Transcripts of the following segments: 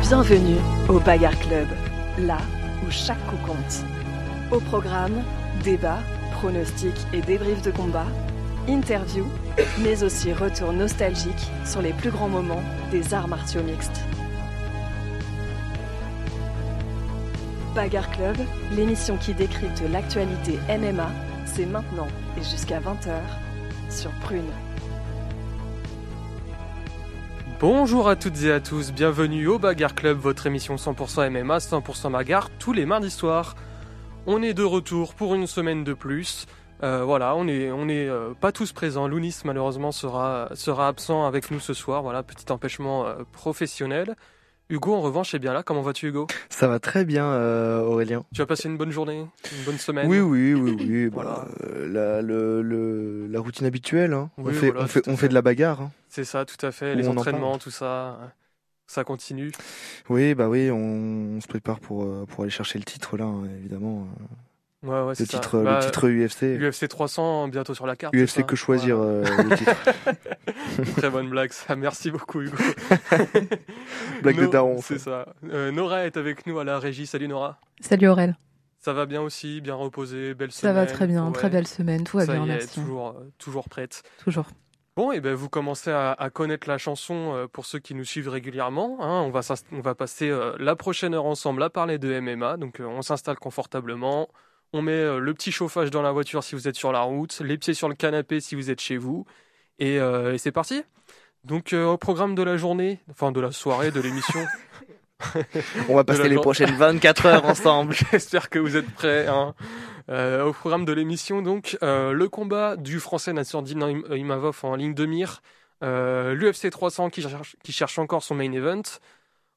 Bienvenue au Bagarre Club, là où chaque coup compte. Au programme, débats, pronostics et débriefs de combat, interviews, mais aussi retour nostalgique sur les plus grands moments des arts martiaux mixtes. Bagarre Club, l'émission qui décrypte l'actualité MMA, c'est maintenant et jusqu'à 20h sur Prune. Bonjour à toutes et à tous, bienvenue au Bagarre Club, votre émission 100% MMA, 100% bagarre, tous les mardis soirs. On est de retour pour une semaine de plus. Euh, voilà, on est, on est euh, pas tous présents. Lounis malheureusement sera, sera absent avec nous ce soir. Voilà, petit empêchement euh, professionnel. Hugo, en revanche, est bien là. Comment vas-tu, Hugo? Ça va très bien, euh, Aurélien. Tu as passé une bonne journée, une bonne semaine? Oui, oui, oui, oui. voilà. euh, la, le, le- la routine habituelle. hein. Oui, on fait, voilà, on fait, on fait. de la bagarre. hein. C'est ça, tout à fait. Les on entraînements, tout ça, euh, ça continue. Oui, bah oui, on, on se prépare pour, euh, pour aller chercher le titre là, hein, évidemment. Ouais, ouais, Le c'est ça. titre, Bah, le titre UFC. UFC 300 bientôt sur la carte. UFC ça que choisir euh, le titre. Très bonne blague, ça. Merci beaucoup, Hugo. Blague de No- daron. C'est ça. Euh, Nora est avec nous à la régie. Salut Nora. Salut Aurel. Ça va bien aussi, bien reposé, belle Ça semaine. va très bien, Ouais. très belle semaine, tout va Ça bien, y est, merci. Toujours, euh, toujours prête. Toujours. Bon, et ben vous commencez à, à connaître la chanson euh, pour ceux qui nous suivent régulièrement. hein. on, va on va passer euh, la prochaine heure ensemble à parler de MMA. Donc euh, on s'installe confortablement. On met euh, le petit chauffage dans la voiture si vous êtes sur la route, les pieds sur le canapé si vous êtes chez vous. Et, euh, et c'est parti. Donc euh, au programme de la journée, enfin de la soirée, de l'émission. On va passer les jour- prochaines 24 heures ensemble. J'espère que vous êtes prêts. hein. Euh, au programme de l'émission, donc, le combat du français Nassourdine Im- Imavov en ligne de mire. L'UFC 300 qui cherche, qui cherche encore son main event.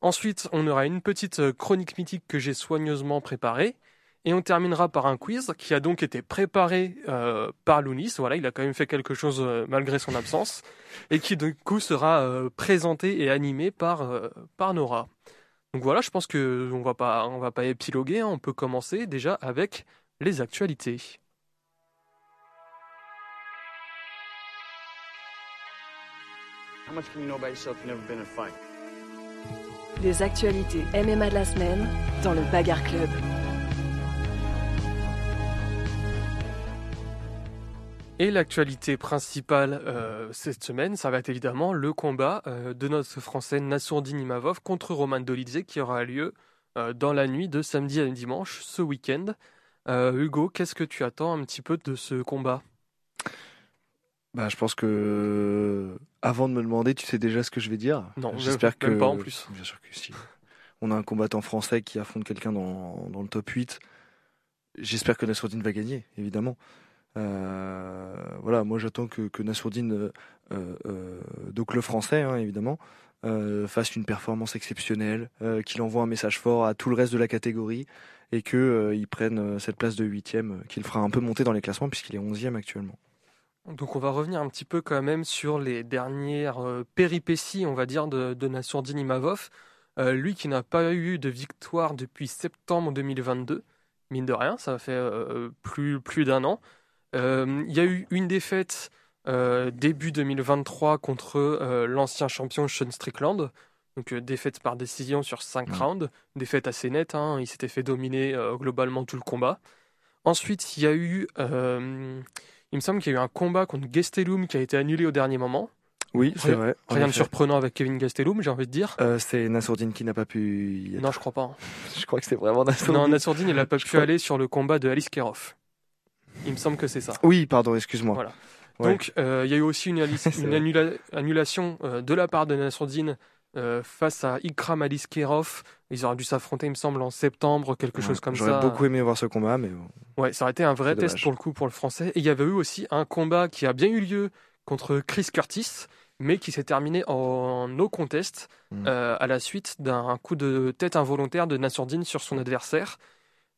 Ensuite, on aura une petite chronique mythique que j'ai soigneusement préparée. Et on terminera par un quiz qui a donc été préparé euh, par Lounis. Voilà, il a quand même fait quelque chose euh, malgré son absence. Et qui, du coup, sera euh, présenté et animé par, euh, par Nora. Donc voilà, je pense que on va pas, on va pas épiloguer. hein. On peut commencer déjà avec les actualités. How much can you know about yourself you've never been in a fight? Les actualités MMA de la semaine dans le Bagarre Club. Et l'actualité principale euh, cette semaine, ça va être évidemment le combat euh, de notre Français Nassourdine Imavov contre Roman Dolidze qui aura lieu euh, dans la nuit de samedi à dimanche, ce week-end. Hugo, qu'est-ce que tu attends un petit peu de ce combat? Bah, je pense que avant de me demander, tu sais déjà ce que je vais dire. Non, j'espère même que pas en plus. Bien sûr que si. On a un combattant français qui affronte quelqu'un dans, dans le top 8. J'espère que Nassourdine va gagner, évidemment. Euh, voilà, moi j'attends que, que Nassourdine, euh, euh, donc le français hein, évidemment, fasse une performance exceptionnelle, qu'il envoie un message fort à tout le reste de la catégorie et que euh, il prenne cette place de huitième, qu'il fera un peu monter dans les classements puisqu'il est onzième actuellement. Donc on va revenir un petit peu quand même sur les dernières péripéties, on va dire, de, de Nassourdine Imavov. Lui qui n'a pas eu de victoire depuis septembre 2022, mine de rien, ça fait plus, plus d'un an. Euh, Il y a eu une défaite euh, début 2023 contre euh, l'ancien champion Sean Strickland. Donc défaite par décision sur 5 Ouais. rounds, défaite assez nette, hein, il s'était fait dominer globalement tout le combat. Ensuite, il y a eu, euh, il me semble qu'il y a eu un combat contre Gastelum qui a été annulé au dernier moment. Oui, c'est vrai. en Rien de surprenant avec Kevin Gastelum, j'ai envie de dire. Euh, c'est Nassourdine qui n'a pas pu y être. Non, je crois pas. hein. Je crois que c'est vraiment Nassourdine. Non, Nassourdine, il n'a pas Je pu crois- aller sur le combat de Alice Kerov. Il me semble que c'est ça. Oui, pardon, excuse-moi. Voilà. Ouais. Donc, euh, il y a eu aussi une, annula- annulation euh, de la part de Nassourdine euh, face à Ikram Aliskerov. Ils auraient dû s'affronter, il me semble, en septembre, quelque chose comme J'aurais ça. beaucoup aimé voir ce combat, mais bon. Ouais, ça aurait été un vrai test pour le coup pour le français. Et il y avait eu aussi un combat qui a bien eu lieu contre Chris Curtis, mais qui s'est terminé en no contest Mm. euh, à la suite d'un coup de tête involontaire de Nassourdine sur son adversaire.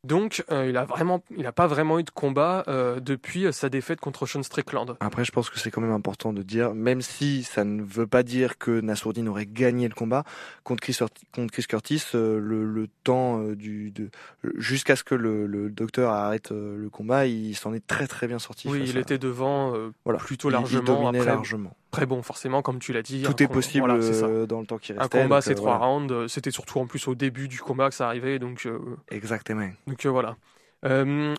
Donc, euh, il a vraiment, il a pas vraiment eu de combat euh, depuis euh, sa défaite contre Sean Strickland. Après, je pense que c'est quand même important de dire, même si ça ne veut pas dire que Nassourdine aurait gagné le combat contre Chris, contre Chris Curtis, euh, le, le temps du, jusqu'à ce que le, le docteur arrête le combat, il s'en est très très bien sorti. Oui, il à- était devant euh, voilà. plutôt Il- il largement. dominait Après, largement. Très bon, forcément, comme tu l'as dit. Tout est possible euh, dans le temps qui reste. Un combat, c'est trois rounds. C'était surtout en plus au début du combat que ça arrivait. Donc, Exactement. Donc voilà.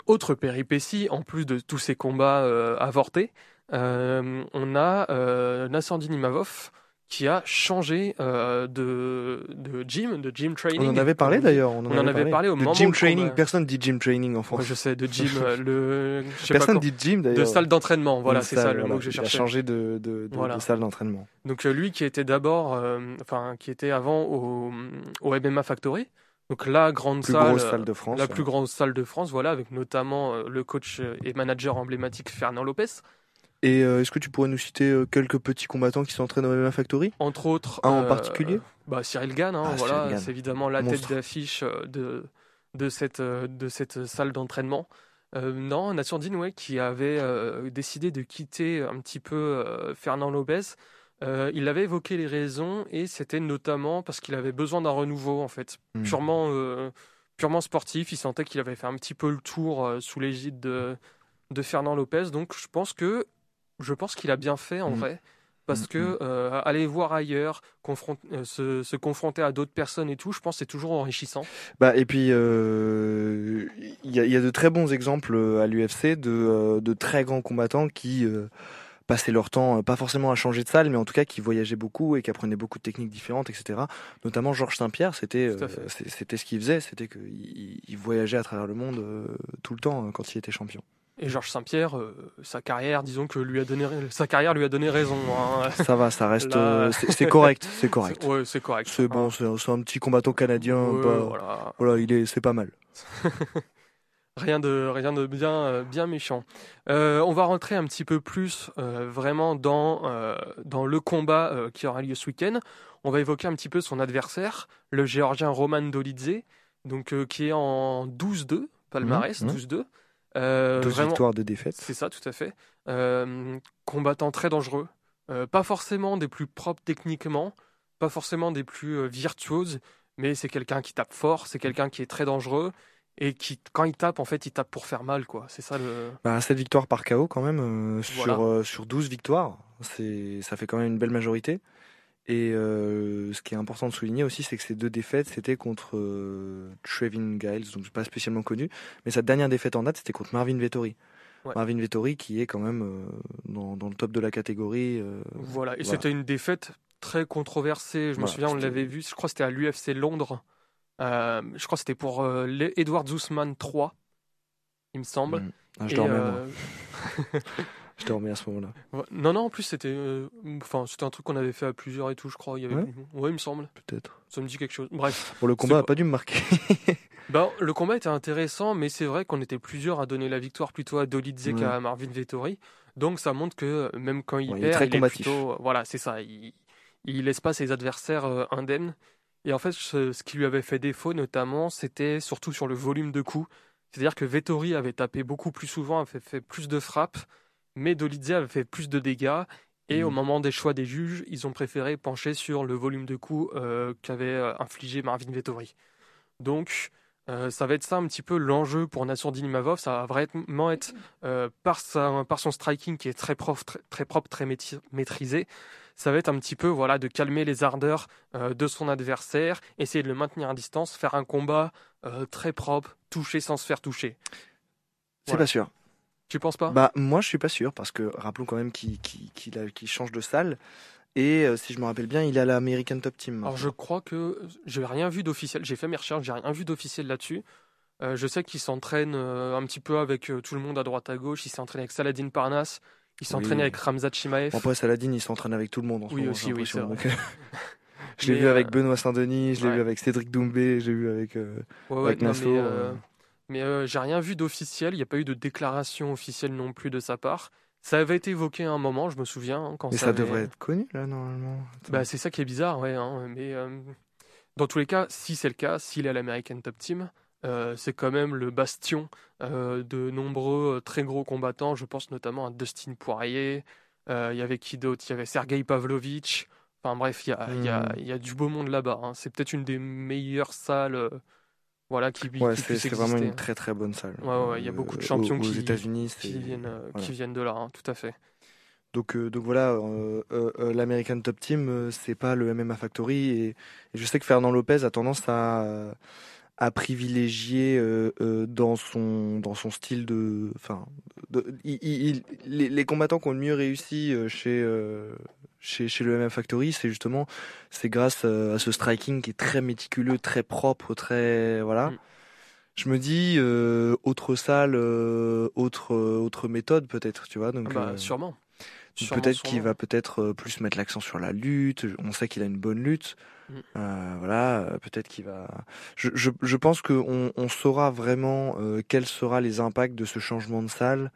autre péripétie, en plus de tous ces combats avortés, on a Nassandine Imavov qui a changé euh, de, de gym, de gym training. On en avait parlé d'ailleurs. On en, avait, parlé, au de moment gym training. Personne dit gym training en France. je sais, de gym. Euh, le, Personne dit gym d'ailleurs. De salle d'entraînement. Voilà, c'est ça le mot que j'ai cherché. Il a changé de, de, de, salle d'entraînement. Donc euh, lui qui était d'abord, enfin qui était avant au, au MMA Factory. Donc la grande salle, salle de France, la plus grande salle de France, voilà, avec notamment le coach et manager emblématique Fernand Lopez. Et euh, est-ce que tu pourrais nous citer euh, quelques petits combattants qui s'entraînent au MMA Factory? Entre autres. Un en euh, particulier? bah, Cyril Gann, hein, ah, voilà, c'est évidemment la tête d'affiche de, de, cette, de cette salle d'entraînement. non, Nassurdine, ouais, qui avait décidé de quitter un petit peu Fernand Lopez. il avait évoqué les raisons et c'était notamment parce qu'il avait besoin d'un renouveau, en fait, hmm. purement, purement sportif. Il sentait qu'il avait fait un petit peu le tour sous l'égide de, de Fernand Lopez. Donc je pense que je pense qu'il a bien fait en mm. vrai. Parce mm, que mm. Euh, aller voir ailleurs, euh, se, confronter à d'autres personnes et tout, je pense c'est toujours enrichissant. Bah et puis euh, il y, a de très bons exemples à l'UFC de, de, très grands combattants qui passaient leur temps, pas forcément à changer de salle, mais en tout cas qui voyageaient beaucoup et qui apprenaient beaucoup de techniques différentes, etc. Notamment Georges Saint-Pierre, c'était c'était ce qu'il faisait, c'était qu'il voyageait à travers le monde tout le temps quand il était champion. Et Georges Saint-Pierre, euh, sa carrière, disons que lui a donné, sa carrière lui a donné raison. Hein. Ça va, ça reste, euh, c'est correct, c'est correct. Ouais, c'est correct. C'est bon, hein. c'est un petit combattant canadien. voilà. voilà, il est, c'est pas mal. rien de, rien de bien, euh, bien méchant. on va rentrer un petit peu plus vraiment dans, dans le combat qui aura lieu ce week-end. On va évoquer un petit peu son adversaire, le Géorgien Roman Dolidze, donc qui est en 12-2 palmarès, 12-2. Mmh, euh, victoires, de défaites. C'est ça, tout à fait. Euh, combattant très dangereux. Euh, pas forcément des plus propres techniquement, pas forcément des plus euh, virtuoses, mais c'est quelqu'un qui tape fort, c'est quelqu'un qui est très dangereux et qui, quand il tape, en fait, il tape pour faire mal, quoi. C'est ça le. Bah, 7 victoires par KO quand même sur, sur 12 victoires. C'est, ça fait quand même une belle majorité. Et euh, ce qui est important de souligner aussi, c'est que ces deux défaites, c'était contre euh, Trevin Giles, donc pas spécialement connu, mais sa dernière défaite en date, c'était contre Marvin Vettori. Marvin Vettori, qui est quand même euh, dans, dans, le top de la catégorie. voilà, et c'était une défaite très controversée. Je me souviens, on l'avait vu, je crois que c'était à l'UFC Londres. je crois que c'était pour Edward Zussman 3, il me semble. Mmh. Ah, je dormais, moi. Je dormais à ce moment-là. Non, non, en plus, c'était euh, enfin, c'était un truc qu'on avait fait à plusieurs et tout, je crois. Il y avait... ouais. il me semble. Peut-être. Ça me dit quelque chose. Bref. Pour le combat n'a pas dû me marquer. ben, le combat était intéressant, mais c'est vrai qu'on était plusieurs à donner la victoire plutôt à Dolidze qu'à Marvin Vettori. Donc ça montre que même quand il perd, il est, très combatif. plutôt, voilà, c'est ça. Il, il laisse pas ses adversaires euh, indemnes. Et en fait, ce, ce, qui lui avait fait défaut, notamment, c'était surtout sur le volume de coups. C'est-à-dire que Vettori avait tapé beaucoup plus souvent, avait fait plus de frappes mais Dolidze avait fait plus de dégâts. Et au mm. moment des choix des juges, ils ont préféré pencher sur le volume de coups euh, qu'avait euh, infligé Marvin Vettori. Donc, euh, ça va être ça un petit peu l'enjeu pour Nassourdine Imavov. Ça va vraiment être par, par son striking qui est très, prof, très, propre, très maîtrisé. Ça va être un petit peu voilà de calmer les ardeurs de son adversaire, essayer de le maintenir à distance, faire un combat très propre, toucher sans se faire toucher. C'est pas sûr. Tu penses pas? Bah moi je suis pas sûr parce que rappelons quand même qu'il change de salle et euh, si je me rappelle bien il est à l'American Top Team. Alors je crois que j'ai rien vu d'officiel. J'ai fait mes recherches, j'ai rien vu d'officiel là-dessus. Euh, je sais qu'il s'entraîne euh, un petit peu avec tout le monde à droite à gauche. Il s'est entraîné avec Saladin Parnas. Il s'est entraîné avec Ramzat Chimaev. après Saladin il s'entraîne avec tout le monde en ce oui, Aussi, oui, je l'ai vu avec Benoît Saint-Denis, je l'ai vu avec Cédric Doumbé, je l'ai vu avec. Mais euh, j'ai rien vu d'officiel, il n'y a pas eu de déclaration officielle non plus de sa part. Ça avait été évoqué à un moment, je me souviens. Hein, quand mais ça, devrait être connu, là, normalement. Bah, c'est ça qui est bizarre, ouais. Hein, mais euh, dans tous les cas, si c'est le cas, s'il est à l'American Top Team, euh, c'est quand même le bastion de nombreux très gros combattants. Je pense notamment à Dustin Poirier. Il y avait qui d'autre? Il y avait Sergei Pavlovich. Enfin bref, il y a, y, a, hmm. y a, du beau monde là-bas. Hein. C'est peut-être une des meilleures salles voilà, qui, ouais, c'est vraiment une très très bonne salle. Ouais, il y a beaucoup de champions aux, qui, États-Unis qui, viennent, euh, qui viennent de là, hein, tout à fait. Donc, euh, donc voilà, euh, euh, l'American Top Team, c'est pas le MMA Factory. Et, et, je sais que Fernand Lopez a tendance à, à privilégier dans son dans son style de, enfin, il, les, les, combattants qui ont le mieux réussi chez chez, chez le MMA Factory, c'est justement c'est grâce à ce striking qui est très méticuleux, très propre, très voilà. Mm. Je me dis autre salle, autre autre méthode peut-être, tu vois. Donc ah bah, sûrement. Peut-être qu'il va peut-être euh, plus mettre l'accent sur la lutte. On sait qu'il a une bonne lutte. Mm. Euh, voilà, euh, peut-être qu'il va. Je, je, je pense qu'on on saura vraiment euh, quels seront les impacts de ce changement de salle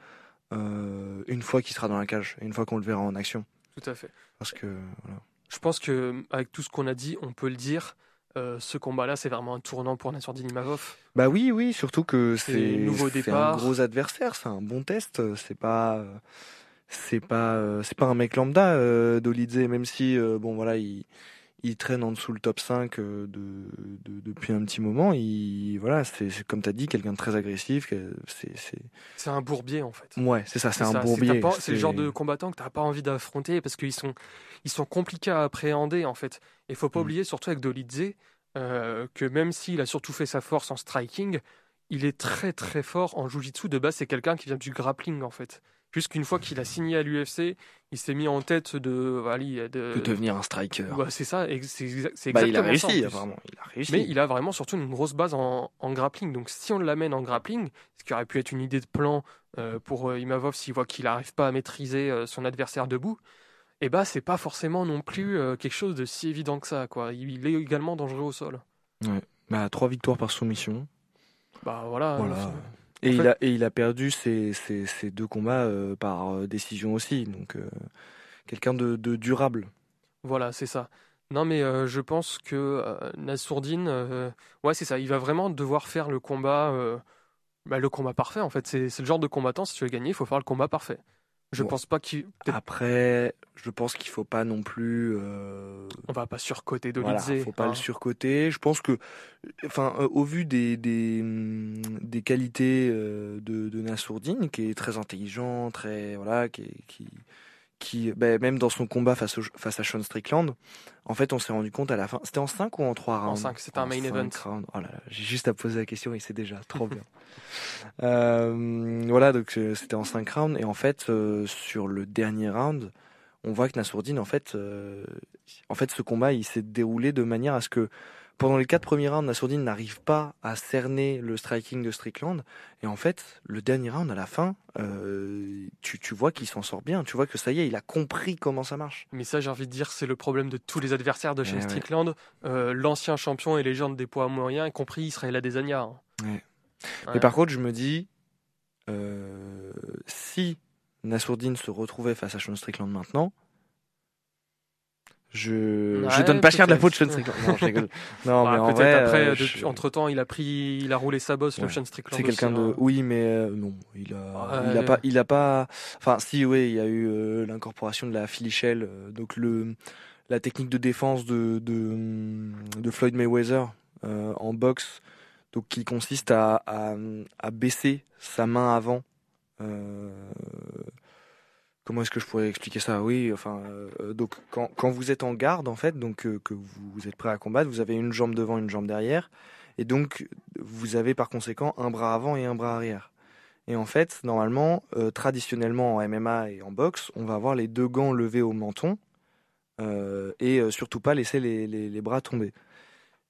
euh, une fois qu'il sera dans la cage, une fois qu'on le verra en action. Tout à fait. Parce que voilà. Je pense que avec tout ce qu'on a dit, on peut le dire. ce combat-là, c'est vraiment un tournant pour Nassourdine Imavov. Bah oui, oui, surtout que c'est un gros adversaire, c'est un bon test. C'est pas c'est pas euh, c'est pas un mec lambda euh, Dolidze même si euh, bon voilà il il traîne en dessous le top 5 euh, de, de, depuis un petit moment. Il voilà c'est comme tu as dit quelqu'un de très agressif c'est un bourbier en fait. Ouais c'est ça c'est un bourbier c'est le genre de combattant que t'as pas envie d'affronter parce qu'ils sont ils sont compliqués à appréhender en fait. Et faut pas mm. oublier surtout avec Dolidze euh, que même s'il a surtout fait sa force en striking il est très très fort en jiu-jitsu. De base c'est quelqu'un qui vient du grappling en fait Puisqu'une fois qu'il a signé à l'UFC, il s'est mis en tête de, de, de devenir un striker. c'est ça, c'est bah, exactement il a réussi, ça, vraiment. Il a réussi. Mais il a vraiment surtout une grosse base en, en grappling. Donc si on l'amène en grappling, ce qui aurait pu être une idée de plan euh, pour euh, Imavov s'il voit qu'il n'arrive pas à maîtriser euh, son adversaire debout, eh bah c'est pas forcément non plus quelque chose de si évident que ça. Quoi. Il, est également dangereux au sol. Ouais. Bah, trois victoires par soumission. Bah voilà. voilà. Et, il a, et il a perdu ses, ses, ses deux combats euh, par euh, décision aussi. Donc, euh, quelqu'un de, de, durable. Voilà, c'est ça. Non, mais je pense que Nassourdine, ouais, c'est ça. Il va vraiment devoir faire le combat, bah, le combat parfait. En fait, c'est le genre de combattant. Si tu veux gagner, il faut faire le combat parfait. Je pense pas qu'il. Après, je pense qu'il faut pas non plus. Euh... On va pas surcoter Dolidze. Voilà, faut pas le hein. surcoter. Je pense que, enfin, euh, au vu des des, hum, des qualités euh, de, de Nassourdine, qui est très intelligent, très voilà, qui qui qui, ben, même dans son combat face, au, face à Sean Strickland, en fait, on s'est rendu compte à la fin. C'était en 5 ou en 3 rounds? En 5, c'était un main event. Oh j'ai juste à poser la question et c'est déjà trop bien. euh, voilà, donc euh, c'était en 5 rounds. Et en fait, euh, sur le dernier round, on voit que Nassourdine, en fait, euh, en fait, ce combat, il s'est déroulé de manière à ce que pendant les quatre premiers rounds, Nassourdine n'arrive pas à cerner le striking de Strickland. Et en fait, le dernier round, à la fin, euh, tu, tu vois qu'il s'en sort bien. Tu vois que ça y est, il a compris comment ça marche. Mais ça, j'ai envie de dire, c'est le problème de tous les adversaires de chez Strickland. Euh, L'ancien champion et légende des poids moyens, y compris Israël Adesanya. Hein. Ouais. Mais par contre, je me dis, euh, si Nassourdine se retrouvait face à Sean Strickland maintenant, je je donne pas cher de la peau de Sean Strickland. Non, je rigole. Non, bah, mais en vrai, après, euh, je... entre temps, il a pris, il a roulé sa bosse, Ouais. le Sean Strickland. c'est quelqu'un de hein. oui mais euh, non il a Ouais. il a pas il a pas enfin si oui il y a eu euh, l'incorporation de la Shell euh, donc le la technique de défense de de, de Floyd Mayweather euh, en boxe donc qui consiste à, à à baisser sa main avant euh, comment est-ce que je pourrais expliquer ça? Oui, enfin, euh, donc quand, vous êtes en garde, en fait, donc euh, que vous, êtes prêt à combattre, vous avez une jambe devant, une jambe derrière, et donc vous avez par conséquent un bras avant et un bras arrière. Et en fait, normalement, euh, traditionnellement en MMA et en boxe, on va avoir les deux gants levés au menton et surtout pas laisser les, les bras tomber.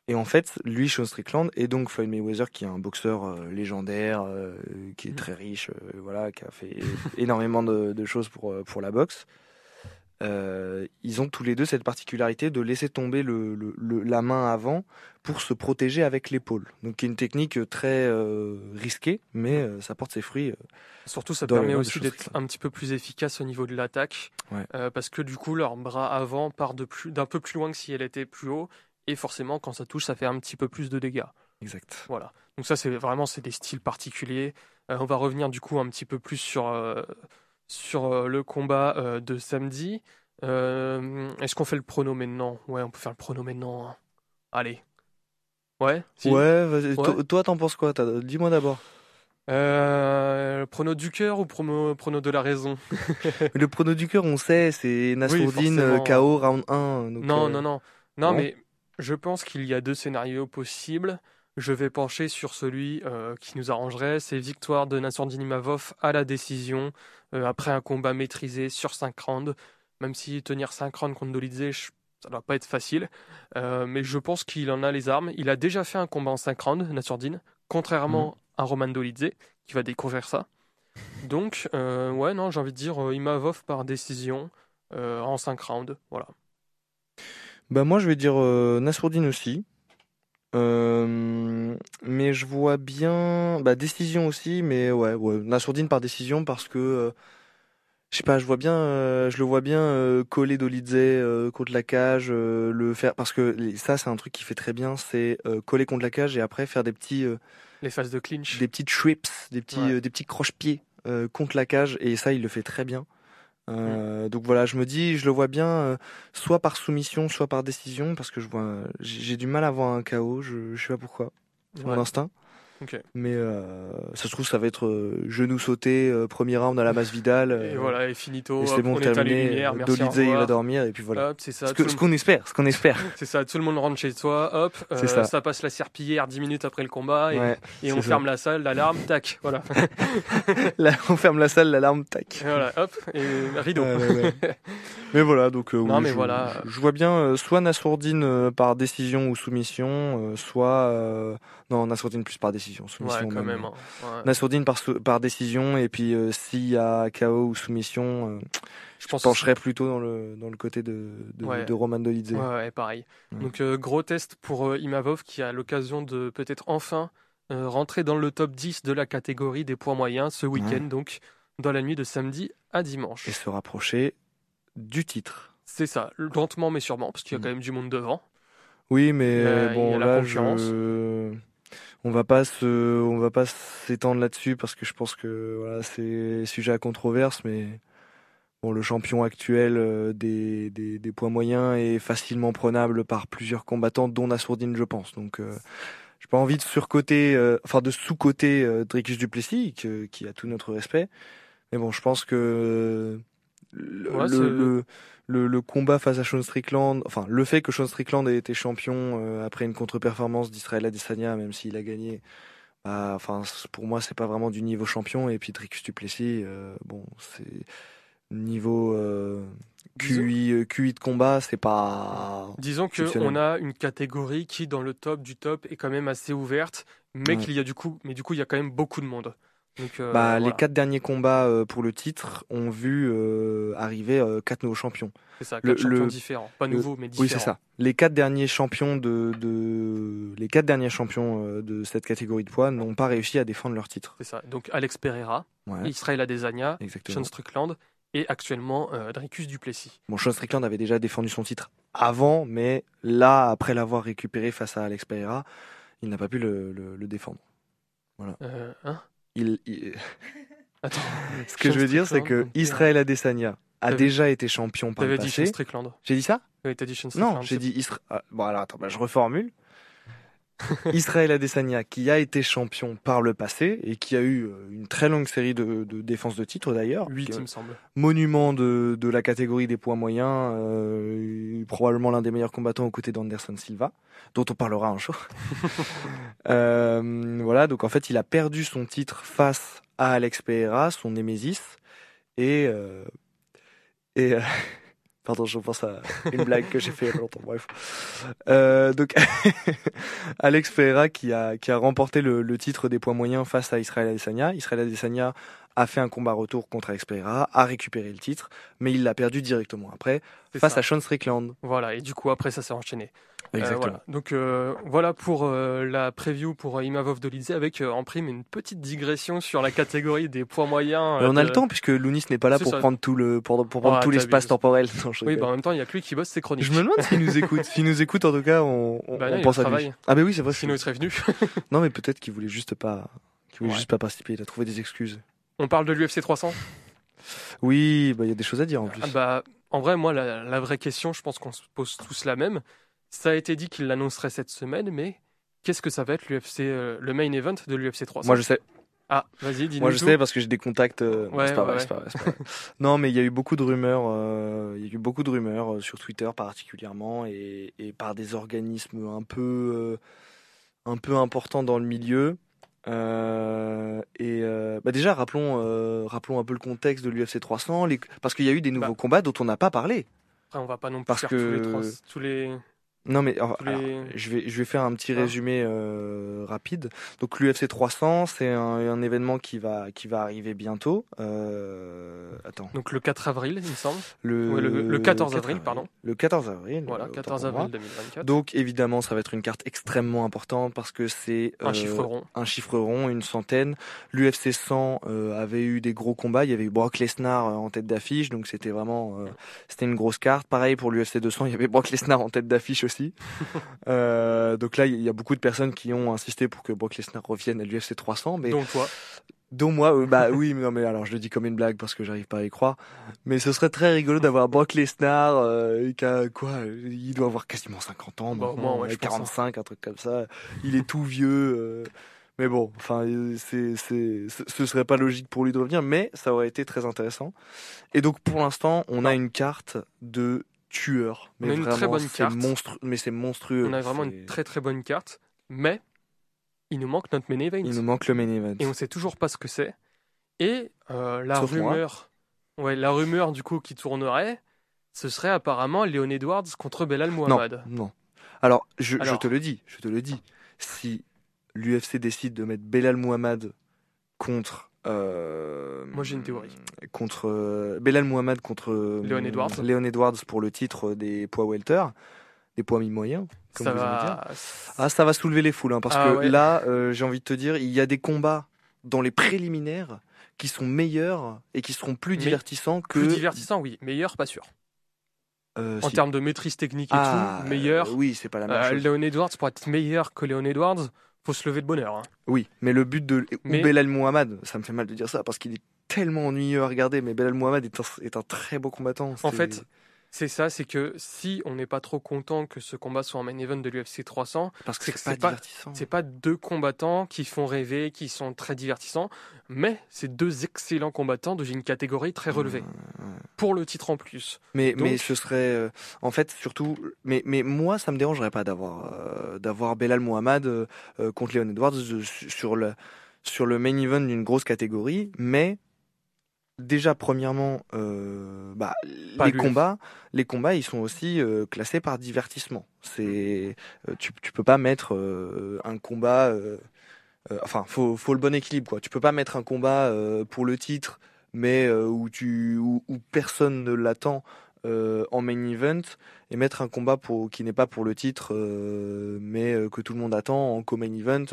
Et en fait, lui, Sean Strickland, et donc Floyd Mayweather, qui est un boxeur euh, légendaire, euh, qui est très riche, euh, voilà, qui a fait énormément de, de choses pour, pour la boxe, ils ont tous les deux cette particularité de laisser tomber le, le, le- la main avant pour se protéger avec l'épaule. Donc, qui est une technique très risquée, mais ça porte ses fruits. Surtout, ça permet aussi d'être un petit peu plus efficace au niveau de l'attaque, Ouais. parce que du coup, leur bras avant part d'un peu plus loin que si elle était plus haut, et forcément, quand ça touche, ça fait un petit peu plus de dégâts. Exact. Voilà. Donc ça, c'est vraiment c'est des styles particuliers. Euh, on va revenir du coup un petit peu plus sur euh, sur euh, le combat de samedi. Est-ce qu'on fait le prono maintenant? Ouais, on peut faire le prono maintenant. hein. Allez. Ouais. si Ouais, vas-y. Ouais. To- Toi, t'en penses quoi T'as- Dis-moi d'abord. Euh, prono du cœur ou prono, prono de la raison? Le prono du cœur, on sait, c'est Nassourdine forcément. KO round 1. donc, Non, euh, non, non. Non, non. mais je pense qu'il y a deux scénarios possibles. Je vais pencher sur celui euh, qui nous arrangerait. C'est victoire de Nassourdine Imavov à la décision, euh, après un combat maîtrisé sur 5 rounds. Même si tenir 5 rounds contre Dolidze, je- ça doit pas être facile. Euh, mais je pense qu'il en a les armes. Il a déjà fait un combat en 5 rounds, Nassourdine, contrairement à Roman Dolidze, qui va découvrir ça. Donc, ouais, non, j'ai envie de dire Imavov par décision en 5 rounds. Voilà. Bah moi je vais dire euh, Nassourdine aussi. Euh, mais je vois bien bah décision aussi mais ouais ouais Nassourdine par décision parce que euh, je sais pas je vois bien euh, je le vois bien coller Dolidze euh, contre la cage le faire parce que ça c'est un truc qui fait très bien c'est coller contre la cage et après faire des petits Les phases de clinch. des petites trips des petits Ouais. des petits croche-pieds contre la cage et ça il le fait très bien Euh, donc voilà je me dis je le vois bien euh, soit par soumission soit par décision parce que je vois j'ai du mal à voir un KO je, je sais pas pourquoi c'est Ouais. mon instinct Mais euh, ça se trouve ça va être euh, genou sauté euh, premier round à la masse Vidal euh, Et voilà, et finito. et c'est bon terminé Dolidze il va dormir et puis voilà Hop, ça. ce qu'on espère ce qu'on espère C'est ça, tout le monde rentre chez toi, hop, euh, C'est ça. ça. passe la serpillière 10 minutes après le combat et, ouais et on ça. ferme la salle, l'alarme, tac, voilà. là on ferme la salle l'alarme tac Et voilà, hop, et rideau. Ouais, ouais, ouais. Mais voilà, donc euh, Non, oui, mais je, voilà. je, vois bien euh, soit Nassourdine euh, par décision ou soumission, euh, soit euh, non Nassourdine plus par décision, soumission Ouais, quand même. hein. Ouais. Nassourdine par par décision et puis euh, s'il y a KO ou soumission, euh, Je je pense pencherais plutôt dans le dans le côté de de, Ouais. de Roman Dolidze. Ouais, ouais, pareil. Donc, euh, gros test pour euh, Imavov qui a l'occasion de peut-être enfin rentrer dans le top 10 de la catégorie des poids moyens ce week-end, donc dans la nuit de samedi à dimanche. Et se rapprocher du titre. C'est ça, lentement mais sûrement, parce qu'il y a Mm. quand même du monde devant. Oui, mais bon là, je... on va pas se, on va pas s'étendre là-dessus parce que je pense que voilà, c'est sujet à controverse, mais bon, le champion actuel euh, des, des, poids moyens est facilement prenable par plusieurs combattants, dont Nassourdine, je pense. Donc, euh, j'ai pas envie de surcoter, euh, enfin de sous-coter euh, Dricus Duplessis, que- qui a tout notre respect. Mais bon, je pense que le, Ouais, le, combat face à Sean Strickland, enfin le fait que Sean Strickland ait été champion euh, après une contre-performance d'Israël Adesanya, même s'il a gagné, bah, enfin pour moi c'est pas vraiment du niveau champion. Et puis Dricus Duplessis, euh, bon c'est niveau euh, QI, euh, QI de combat, c'est pas Disons que on a une catégorie qui, dans le top du top, est quand même assez ouverte, mais Ouais. qu'il y a du coup, mais du coup, il y a quand même beaucoup de monde. Donc, euh, Bah, les quatre derniers combats euh, pour le titre ont vu euh, arriver quatre nouveaux champions. c'est ça, le- quatre champions le- différents, pas nouveaux, mais différents. Oui, c'est ça. Les quatre derniers champions de, de les quatre derniers champions de cette catégorie de poids n'ont pas réussi à défendre leur titre. C'est ça. Donc Alex Pereira, Ouais, Israël Adesanya. Sean Strickland et actuellement Dricus Duplessis. Bon, Sean Strickland avait déjà défendu son titre avant, mais là, après l'avoir récupéré face à Alex Pereira, il n'a pas pu le, défendre. Hein? Il, il- Attends, Ce que je veux dire, c'est que Israël Adesanya a déjà été champion par le t'avais dit Sean passé. Strickland. J'ai dit ça? Oui, t'as dit Sean Strickland. Non, j'ai dit Isra... ah, Bon, alors attends, bah, je reformule. Israël Adesanya, qui a été champion par le passé et qui a eu euh, une très longue série de, de défenses de titre d'ailleurs. Il me semble. Monument de, de la catégorie des poids moyens, euh, probablement l'un des meilleurs combattants aux côtés d'Anderson Silva, dont on parlera un jour. Euh, voilà, donc en fait, il a perdu son titre face à Alex Pereira, son némésis, et euh, et euh, pardon, je pense à une blague que j'ai fait il y a longtemps. Bref, Euh, donc Alex Pereira qui a qui a remporté le, le titre des poids moyens face à Israël Adesanya. Israël Adesanya a fait un combat retour contre Alex Pereira, a récupéré le titre, mais il l'a perdu directement après face ça. à Sean Strickland. Voilà, et du coup, après, ça s'est enchaîné. Euh, Exactement. voilà. Donc euh, voilà pour euh, la preview pour Imavov Dolidze avec euh, en prime une petite digression sur la catégorie des poids moyens. On a de- le temps puisque Lounis n'est pas là pour ça. prendre tout le pour, pour prendre Ah, tout l'espace temporel. Non, Oui, bah en même temps, il y a que lui qui bosse ses chroniques. Je me demande s'il nous écoute. S'il nous écoute, en tout cas, on, on, Bah on pense à lui. Ah, mais oui, c'est vrai. Sinon, il serait venu. Non, mais peut-être qu'il voulait juste pas, qu'il voulait Ouais. juste pas participer. Il a trouvé des excuses. On parle de l'UFC 300. Oui, bah, il y a des choses à dire en plus. Ah bah, en vrai, moi, la, la vraie question, je pense qu'on se pose tous la même. Ça a été dit qu'il l'annoncerait cette semaine, mais qu'est-ce que ça va être l'UFC, euh, le main event de l'UFC 300 Moi, je sais. Ah, vas-y, dis-nous. Moi, je tout. sais parce que j'ai des contacts. euh, Ouais, c'est pas ouais, vrai, ouais. c'est pas vrai, c'est pas vrai. non, mais il y a eu beaucoup de rumeurs. euh, Il y a eu beaucoup de rumeurs euh, sur Twitter particulièrement et, et par des organismes un peu, euh, un peu importants dans le milieu. Euh, et euh, bah déjà, rappelons, euh, rappelons un peu le contexte de l'UFC 300, les- parce qu'il y a eu des nouveaux Bah. combats dont on n'a pas parlé. Après, on va pas non plus Parce faire que- tous les trois, tous les. Non, mais alors, Tous les- alors, je vais je vais faire un petit Ah. résumé euh, rapide. Donc l'UFC 300, c'est un, un événement qui va qui va arriver bientôt. Euh, attends. Donc le 4 avril, il me semble. Le, Ouais, le- le 14 avril, pardon. Le 14 avril. Voilà, euh, autant 14 pour moi. avril 2024. Donc évidemment, ça va être une carte extrêmement importante parce que c'est un euh, chiffre rond. un chiffre rond, une centaine. L'UFC 100 euh, avait eu des gros combats. Il y avait eu Brock Lesnar euh, en tête d'affiche, donc c'était vraiment euh, c'était une grosse carte. Pareil pour l'UFC 200, il y avait Brock Lesnar en tête d'affiche aussi. Euh, donc là, il y a beaucoup de personnes qui ont insisté pour que Brock Lesnar revienne à l'UFC 300, mais Donc toi. dont moi, euh, bah oui, mais non mais alors je le dis comme une blague parce que j'arrive pas à y croire. Mais ce serait très rigolo d'avoir Brock Lesnar euh, qui a quoi Il doit avoir quasiment 50 ans, au maintenant, moins, ouais, je pense, 45, un truc comme ça. Il est tout vieux. euh, mais bon, enfin, c'est, c'est, ce ce serait pas logique pour lui de revenir, mais ça aurait été très intéressant. Et donc pour l'instant, on a une carte de tueur. Mais On a une vraiment, très bonne c'est carte. monstru- mais c'est monstrueux. On a vraiment une très très bonne carte. Mais il nous manque notre main event. Il nous manque le main event. Et on sait toujours pas ce que c'est. Et euh, la Sauf rumeur. Ouais, la rumeur du coup qui tournerait, ce serait apparemment Léon Edwards contre Belal Non, Mohamed. non. Alors je, te le dis, je te le dis. Si l'UFC décide de mettre Belal Mohamed contre. Euh, Moi, j'ai une théorie. Contre euh, Belal Mohamed contre euh, Léon Edwards. Léon Edwards pour le titre des poids welter, des poids mi-moyens. Comme Ça vous aimez dire. va. Ah, ça va soulever les foules, hein, parce Ah que ouais. là, euh, j'ai envie de te dire, il y a des combats dans les préliminaires qui sont meilleurs et qui seront plus Mais divertissants que. Plus divertissant, oui. Meilleur, pas sûr. euh, En si. termes de maîtrise technique et Ah, tout, meilleur. euh, oui, c'est pas la même chose. Léon Edwards, pour être meilleur que Léon Edwards, faut se lever de bonheur. hein. Oui, mais le but de Mais- Belal Mohamed, ça me fait mal de dire ça parce qu'il est tellement ennuyeux à regarder, mais Belal Mohamed est un, est un très beau combattant. En fait, C'est ça, c'est que si on n'est pas trop content que ce combat soit en main event de l'UFC 300, parce que c'est pas divertissant. c'est pas deux combattants qui font rêver, qui sont très divertissants, mais c'est deux excellents combattants d'une catégorie très relevée. Pour le titre en plus. Mais Donc- mais ce serait euh, en fait surtout mais mais moi ça me dérangerait pas d'avoir euh, d'avoir Belal Mohamed euh, contre Leon Edwards su- sur le sur le main event d'une grosse catégorie, mais déjà premièrement euh, bah, les lui. combats les combats ils sont aussi euh, classés par divertissement. C'est euh, tu tu peux pas mettre euh, un combat euh, euh, enfin faut faut le bon équilibre quoi. Tu peux pas mettre un combat euh, pour le titre mais euh, où tu où, où personne ne l'attend euh, en main event et mettre un combat pour qui n'est pas pour le titre euh, mais euh, que tout le monde attend en co-main event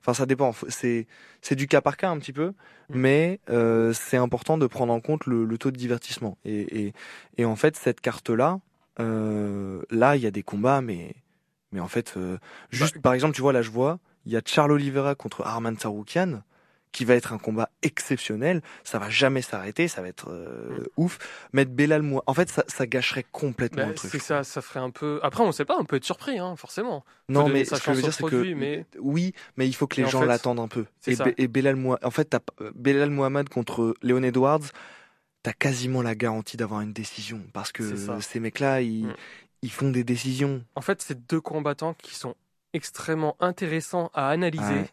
enfin ça dépend. C'est c'est du cas par cas un petit peu mais euh, c'est important de prendre en compte le, le taux de divertissement. Et, et et en fait cette carte là là il y a des combats mais mais en fait euh, juste par exemple tu vois là je vois il y a Charles Oliveira contre Arman Saroukian qui va être un combat exceptionnel. Ça va jamais s'arrêter, ça va être euh, ouf. Mettre Belal Moua, en fait, ça, ça gâcherait complètement Bah, le truc. c'est ça, ça ferait un peu. Après, on sait pas, on peut être surpris, hein, forcément. Non, mais ce que je veux dire, c'est que mais- oui, mais il faut que les Et en gens fait, l'attendent un peu. Et, et Belal en fait, Belal Mohamed contre Léon Edwards, t'as quasiment la garantie d'avoir une décision parce que ces mecs-là, ils, Mm. ils font des décisions. En fait, c'est deux combattants qui sont extrêmement intéressants à analyser, Ouais.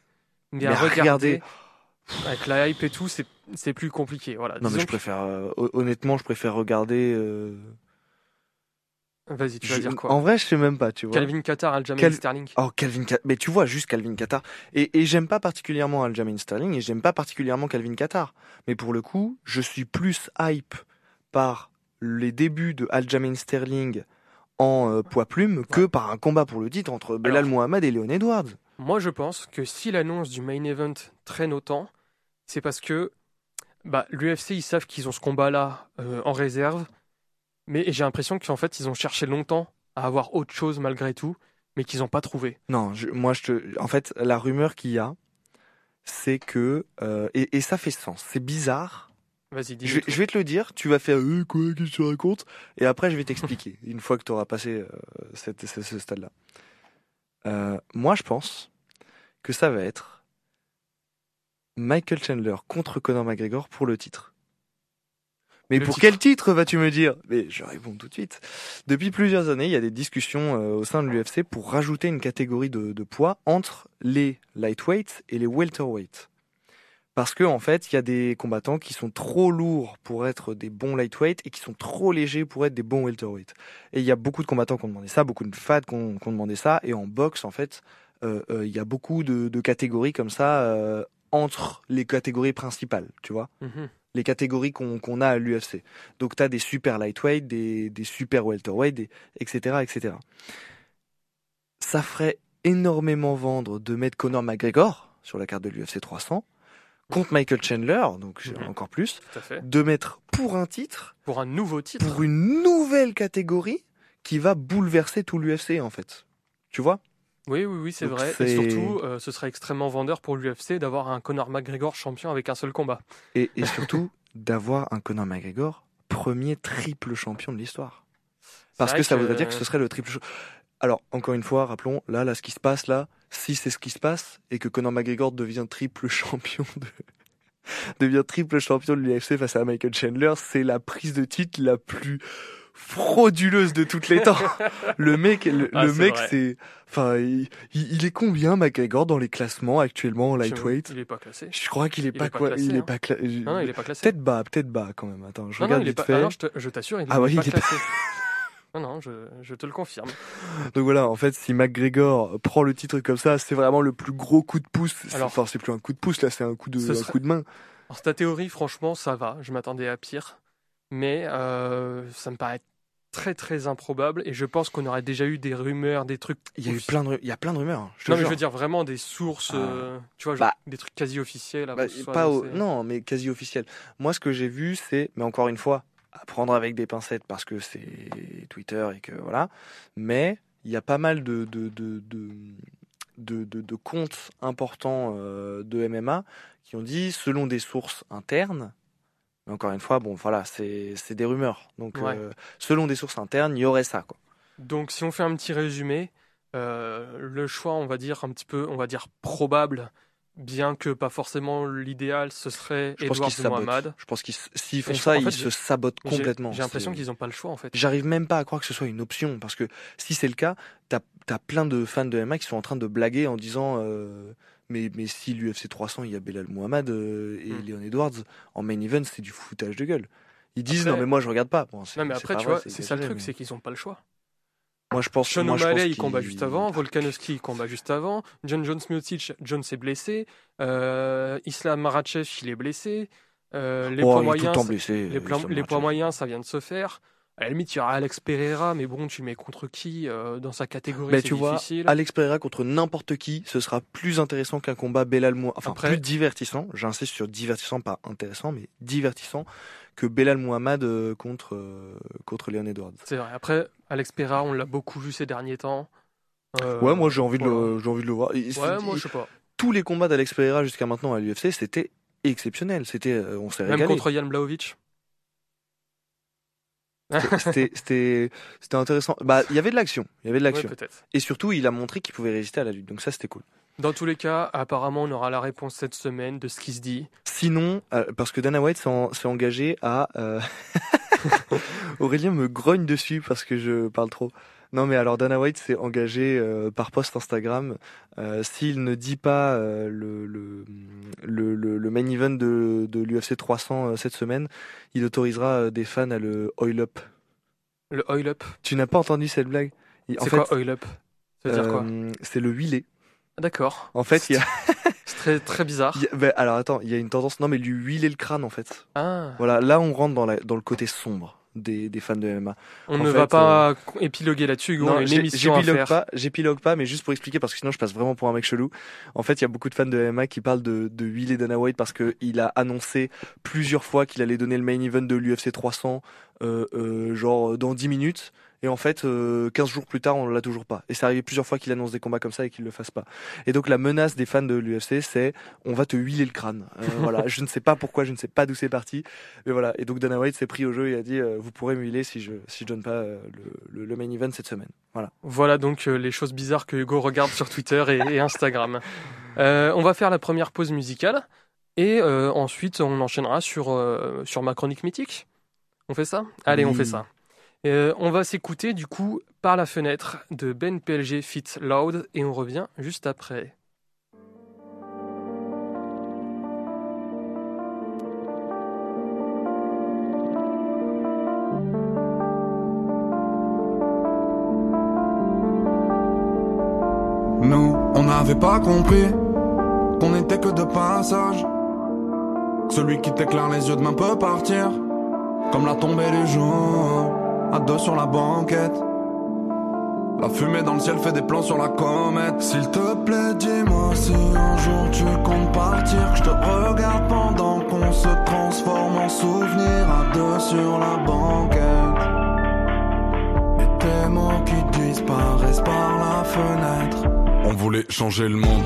mais, Mais à à regarder. regarder- Avec la hype et tout, c'est plus compliqué. Voilà. Non, mais je préfère, euh, hon- honnêtement, je préfère regarder. euh, Vas-y, tu vas je- dire quoi? En vrai, je sais même pas, tu vois. Calvin Qatar, Aljamain Cal- Sterling. Oh, Calvin Qatar. Mais tu vois, juste Calvin Qatar. Et, et j'aime pas particulièrement Aljamain Sterling et j'aime pas particulièrement Calvin Qatar. Mais pour le coup, je suis plus hype par les débuts de Aljamain Sterling en euh, poids plume que par un combat pour le titre entre Belal Alors- Mohamed et Léon Edwards. Moi, je pense que si l'annonce du main event traîne autant, c'est parce que bah, l'UFC, ils savent qu'ils ont ce combat-là euh, en réserve, mais j'ai l'impression qu'en fait, ils ont cherché longtemps à avoir autre chose malgré tout, mais qu'ils n'ont pas trouvé. Non, je- moi, je te. En fait, la rumeur qu'il y a, c'est que. euh, et, et ça fait sens. C'est bizarre. Vas-y, dis Je vais, je vais te le dire, tu vas faire euh, quoi, qu'est-ce que tu racontes? Et après, je vais t'expliquer, une fois que tu auras passé cette- ce, ce stade-là. Moi, je pense que ça va être Michael Chandler contre Conor McGregor pour le titre. Mais Le pour titre. quel titre vas-tu me dire? Mais je réponds tout de suite. Depuis plusieurs années, il y a des discussions euh, au sein de l'UFC pour rajouter une catégorie de, de poids entre les lightweights et les welterweights. Parce que en fait, il y a des combattants qui sont trop lourds pour être des bons lightweights et qui sont trop légers pour être des bons welterweights. Et il y a beaucoup de combattants qui ont demandé ça, beaucoup de fans qui ont, qui ont demandé ça. Et en boxe, en fait, euh, euh, il y a beaucoup de, de catégories comme ça entre les catégories principales, tu vois Mhm. les catégories qu'on a à l'UFC. Donc tu as des super lightweight, des, des super welterweight, des, etc., etc. Ça ferait énormément vendre de mettre Conor McGregor sur la carte de l'UFC 300 contre Michael Chandler, donc Mhm. encore plus, de mettre pour un titre, Pour un nouveau titre. pour une nouvelle catégorie qui va bouleverser tout l'UFC en fait. Tu vois? Oui, oui, oui, c'est vrai. Et surtout, euh, ce serait extrêmement vendeur pour l'UFC d'avoir un Conor McGregor champion avec un seul combat. Et, et surtout d'avoir un Conor McGregor premier triple champion de l'histoire. Parce que ça que- voudrait dire que ce serait le triple champion. Alors, encore une fois, rappelons, là, là, ce qui se passe là, si c'est ce qui se passe, et que Conor McGregor devient triple champion de, devient triple champion de l'UFC face à Michael Chandler, c'est la prise de titre la plus frauduleuse de toutes les temps. Le mec, le, Ah, le mec, c'est, enfin, il, est combien McGregor dans les classements actuellement en lightweight Il est pas classé. Je crois qu'il est Il pas est pas quoi, il est hein. pas cla- Non, non, il est pas classé. Peut-être bas, peut-être bas quand même. Attends, je Non, non, regarde il est vite pas. fait. Ah non, je, t'assure, il est Ah oui, pas il est pas- classé. non, non, je, je te le confirme. Donc voilà, en fait, si McGregor prend le titre comme ça, c'est vraiment le plus gros coup de pouce. Alors- enfin, c'est plus un coup de pouce là, c'est un coup de, un serait- coup de main. Alors, ta théorie, franchement, ça va. Je m'attendais à pire. Mais euh, ça me paraît très, très improbable. Et je pense qu'on aurait déjà eu des rumeurs, des trucs. Il y a eu plein de, il y a plein de rumeurs. hein, je Non, mais je veux dire vraiment des sources, Ah. euh, tu vois, Bah. des trucs quasi officiels. Bah, pas au- non, mais quasi officiel. Moi, ce que j'ai vu, c'est, mais encore une fois, à prendre avec des pincettes parce que c'est Twitter et que voilà. Mais il y a pas mal de de de de, de, de- de comptes importants euh, de MMA qui ont dit, selon des sources internes. Mais encore une fois, bon, voilà, c'est des rumeurs. Donc, Ouais. euh, selon des sources internes, il y aurait ça, quoi. Donc, si on fait un petit résumé, euh, le choix, on va dire un petit peu, on va dire probable, bien que pas forcément l'idéal, ce serait Je pense Edouard qu'ils se sabotent. Mohamed. Je pense qu'ils s'ils font ça, fait, ils se sabotent complètement. J'ai l'impression qu'ils n'ont pas le choix en fait. J'arrive même pas à croire que ce soit une option parce que si c'est le cas, t'as as plein de fans de MMA qui sont en train de blaguer en disant euh, mais mais si l'UFC 300 il y a Belal Mohamed euh, et Hmm. Leon Edwards en main event c'est du foutage de gueule. Ils disent Après- non mais moi je regarde pas. Bon, Non mais après tu vrai, vois, c'est ça le truc, mais- c'est qu'ils n'ont pas le choix. Moi je pense. Sean moi, je pense O'Malley il combat juste avant, Volkanovski il combat juste avant, John Jones Miocic, John s'est blessé, euh, Islam Marachev il est blessé, euh, les Oh, poids est moyens, blessé. les, plans- Islam les poids moyens ça vient de se faire. À la limite il y aura Alex Pereira, mais bon tu mets contre qui euh, dans sa catégorie Mais tu vois, difficile. Alex Pereira contre n'importe qui, ce sera plus intéressant qu'un combat Belal Mohamed. Enfin, Après- plus divertissant. J'insiste sur divertissant, pas intéressant, mais divertissant que Belal Mohamed euh, contre euh, contre Leon Edwards. C'est vrai. Après Alex Pereira on l'a beaucoup vu ces derniers temps. Euh, Ouais, moi j'ai envie de voilà. le, j'ai envie de le voir. Ouais moi je sais pas. Tous les combats d'Alex Pereira jusqu'à maintenant à l'UFC, c'était exceptionnel. C'était, euh, on s'est Même régalé. contre Jan Blaovic. C'était, intéressant. Bah, il y avait de l'action. Il y avait de l'action. Et surtout, il a montré qu'il pouvait résister à la lutte. Donc ça, c'était cool. Dans tous les cas, apparemment, on aura la réponse cette semaine de ce qui se dit. Sinon, euh, parce que Dana White s'est engagé à. euh, Aurélien me grogne dessus parce que je parle trop. Non, mais alors Dana White s'est engagé euh, par post Instagram. euh, s'il ne dit pas euh, le, le, le, le, main event de, de l'UFC 300 euh, cette semaine, il autorisera des fans à le oil up. Le oil up? Tu n'as pas entendu cette blague? C'est quoi oil up? Ça veut dire quoi? C'est le huilé. D'accord. En fait, il y a, C'est très, très bizarre. a- ben, alors attends, il y a une tendance. Non, mais lui huiler le crâne en fait. Ah. Voilà, là on rentre dans, la, dans le côté sombre des, des fans de MMA. On En ne fait, va pas épiloguer là-dessus, Hugo. on a une j'ai- émission à j'épilogue pas, j'épilogue pas, mais juste pour expliquer parce que sinon je passe vraiment pour un mec chelou. En fait, il y a beaucoup de fans de MMA qui parlent de, de huiler Dana White parce que il a annoncé plusieurs fois qu'il allait donner le main event de l'UFC 300, euh, euh, genre dans 10 minutes. Et en fait, euh, 15 jours plus tard, on l'a toujours pas. Et c'est arrivé plusieurs fois qu'il annonce des combats comme ça et qu'il le fasse pas. Et donc la menace des fans de l'UFC, c'est on va te huiler le crâne. Euh, voilà, je ne sais pas pourquoi, je ne sais pas d'où c'est parti, mais voilà. Et donc Dana White s'est pris au jeu et a dit euh, vous pourrez me huiler si je si je donne pas euh, le, le, le main event cette semaine. Voilà. Voilà donc les choses bizarres que Hugo regarde sur Twitter et, et Instagram. On va faire la première pause musicale. Et ensuite, on enchaînera sur, sur ma chronique mythique. On fait ça? Allez, on fait ça. Euh, on va s'écouter du coup par la fenêtre de Ben PLG Fit Loud et on revient juste après. Nous, on n'avait pas compris qu'on était que de passage. Celui qui t'éclaire les yeux demain peut partir, comme la tombée du jour, à deux sur la banquette. La fumée dans le ciel fait des plans sur la comète. S'il te plaît, dis-moi si un jour tu comptes partir. Que je te regarde pendant qu'on se transforme en souvenir à deux sur la banquette. Et tes mots qui disparaissent par la fenêtre. On voulait changer le monde.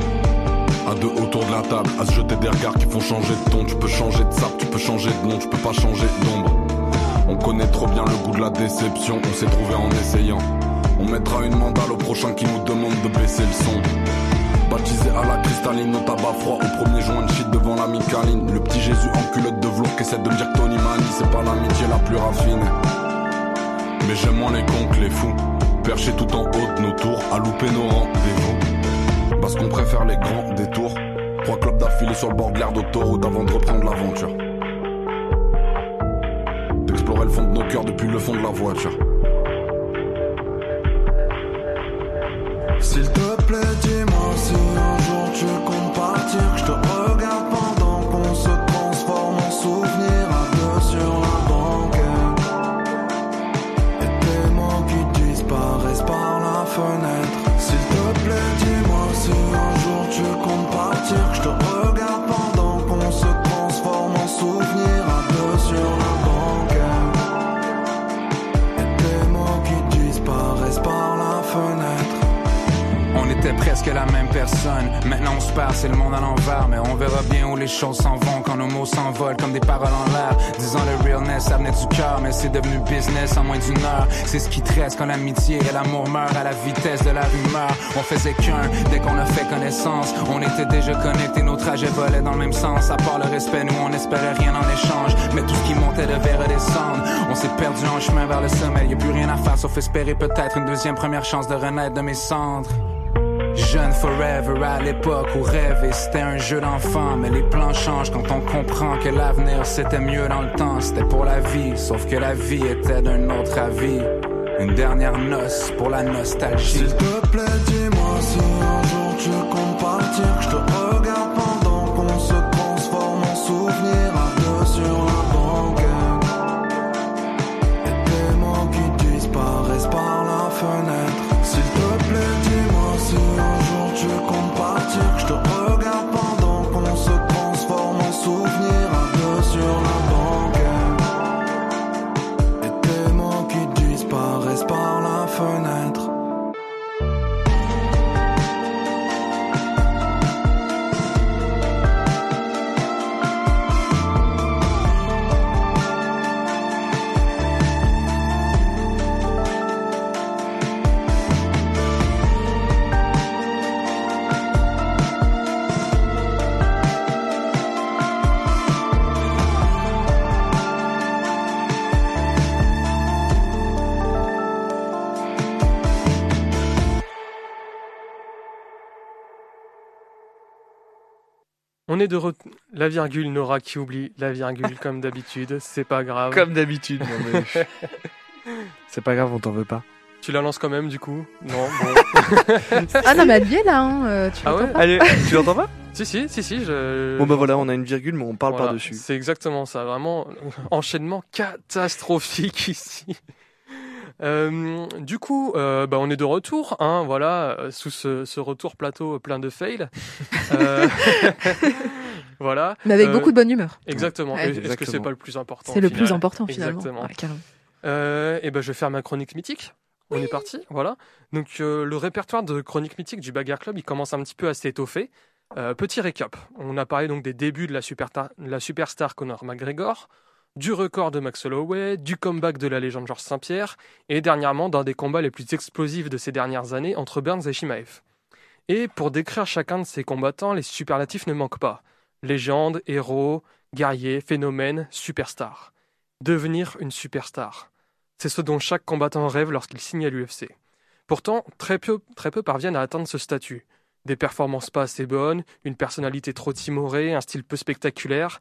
À deux autour de la table, à se jeter des regards qui font changer de ton. Tu peux changer de sable, tu peux changer de nom, tu peux pas changer d'ombre. On connaît trop bien le goût de la déception, on s'est trouvé en essayant. On mettra une mandale au prochain qui nous demande de baisser le son. Baptisé à la cristalline, au tabac froid, au premier joint de shit devant la micaline. Le petit Jésus en culotte de velours qui essaie de me dire que Tony c'est pas l'amitié la plus raffinée. Mais j'aime moins les cons que les fous. Perchés tout en haut de nos tours, à louper nos rendez-vous. Parce qu'on préfère les grands détours. Trois clubs d'affilée sur le bord de l'air d'autoroute avant de reprendre l'aventure. Cœurs depuis le fond de la voiture. S'il te plaît, dis-moi si un jour tu comptes partir. Que je te regarde était presque la même personne. Maintenant on se parle, c'est le monde à l'envers. Mais on verra bien où les choses s'en vont quand nos mots s'envolent comme des paroles en l'air. Disons le realness, ça venait du cœur, mais c'est devenu business en moins d'une heure. C'est ce qui te reste quand l'amitié et l'amour meurent à la vitesse de la rumeur. On faisait qu'un dès qu'on a fait connaissance. On était déjà connectés, nos trajets volaient dans le même sens. À part le respect, nous on espérait rien en échange. Mais tout ce qui montait devait redescendre. On s'est perdu en chemin vers le sommet. Y a plus rien à faire sauf espérer peut-être une deuxième première chance de renaître de mes cendres. Jeune forever à l'époque où rêver c'était un jeu d'enfant Mais les plans changent quand on comprend que l'avenir c'était mieux dans le temps C'était pour la vie, sauf que la vie était d'un autre avis Une dernière noce pour la nostalgie S'il te plaît, dis-moi si un jour tu comptes partir. Que je te regarde pendant qu'on se transforme en souvenir à deux sur la banquette. Et tes mots qui disparaissent par la fenêtre. On est de retour. La virgule, Nora qui oublie la virgule comme d'habitude, c'est pas grave. Comme d'habitude. non, mais- C'est pas grave, on t'en veut pas. Tu la lances quand même du coup? Non, bon. Ah non, mais elle y est là, hein, euh, tu Ah l'entends ouais pas? Allez, tu l'entends pas? Si, si, si, si. Je... Bon bah voilà, on a une virgule, mais on parle Voilà, par-dessus. C'est exactement ça, vraiment enchaînement catastrophique ici. Euh, du coup, euh, bah, on est de retour, hein, voilà, euh, sous ce, ce retour plateau plein de fails. Euh, voilà. Mais avec Euh, beaucoup de bonne humeur. Exactement. Ouais. Est-ce que c'est Exactement. pas le plus important C'est le final plus important finalement. Exactement. Ouais. Euh, et ben, je vais faire ma chronique mythique. On est parti, voilà. Donc euh, le répertoire de chronique mythique du Bagarre Club, il commence un petit peu à s'étoffer. Euh, petit récap. On a parlé donc des débuts de la, superta- la superstar Conor McGregor, du record de Max Holloway, du comeback de la légende Georges Saint-Pierre, et dernièrement d'un des combats les plus explosifs de ces dernières années entre Burns et Shimaev. Et pour décrire chacun de ces combattants, les superlatifs ne manquent pas. Légende, héros, guerrier, phénomène, superstar. Devenir une superstar. C'est ce dont chaque combattant rêve lorsqu'il signe à l'UFC. Pourtant, très peu, très peu parviennent à atteindre ce statut. Des performances pas assez bonnes, une personnalité trop timorée, un style peu spectaculaire,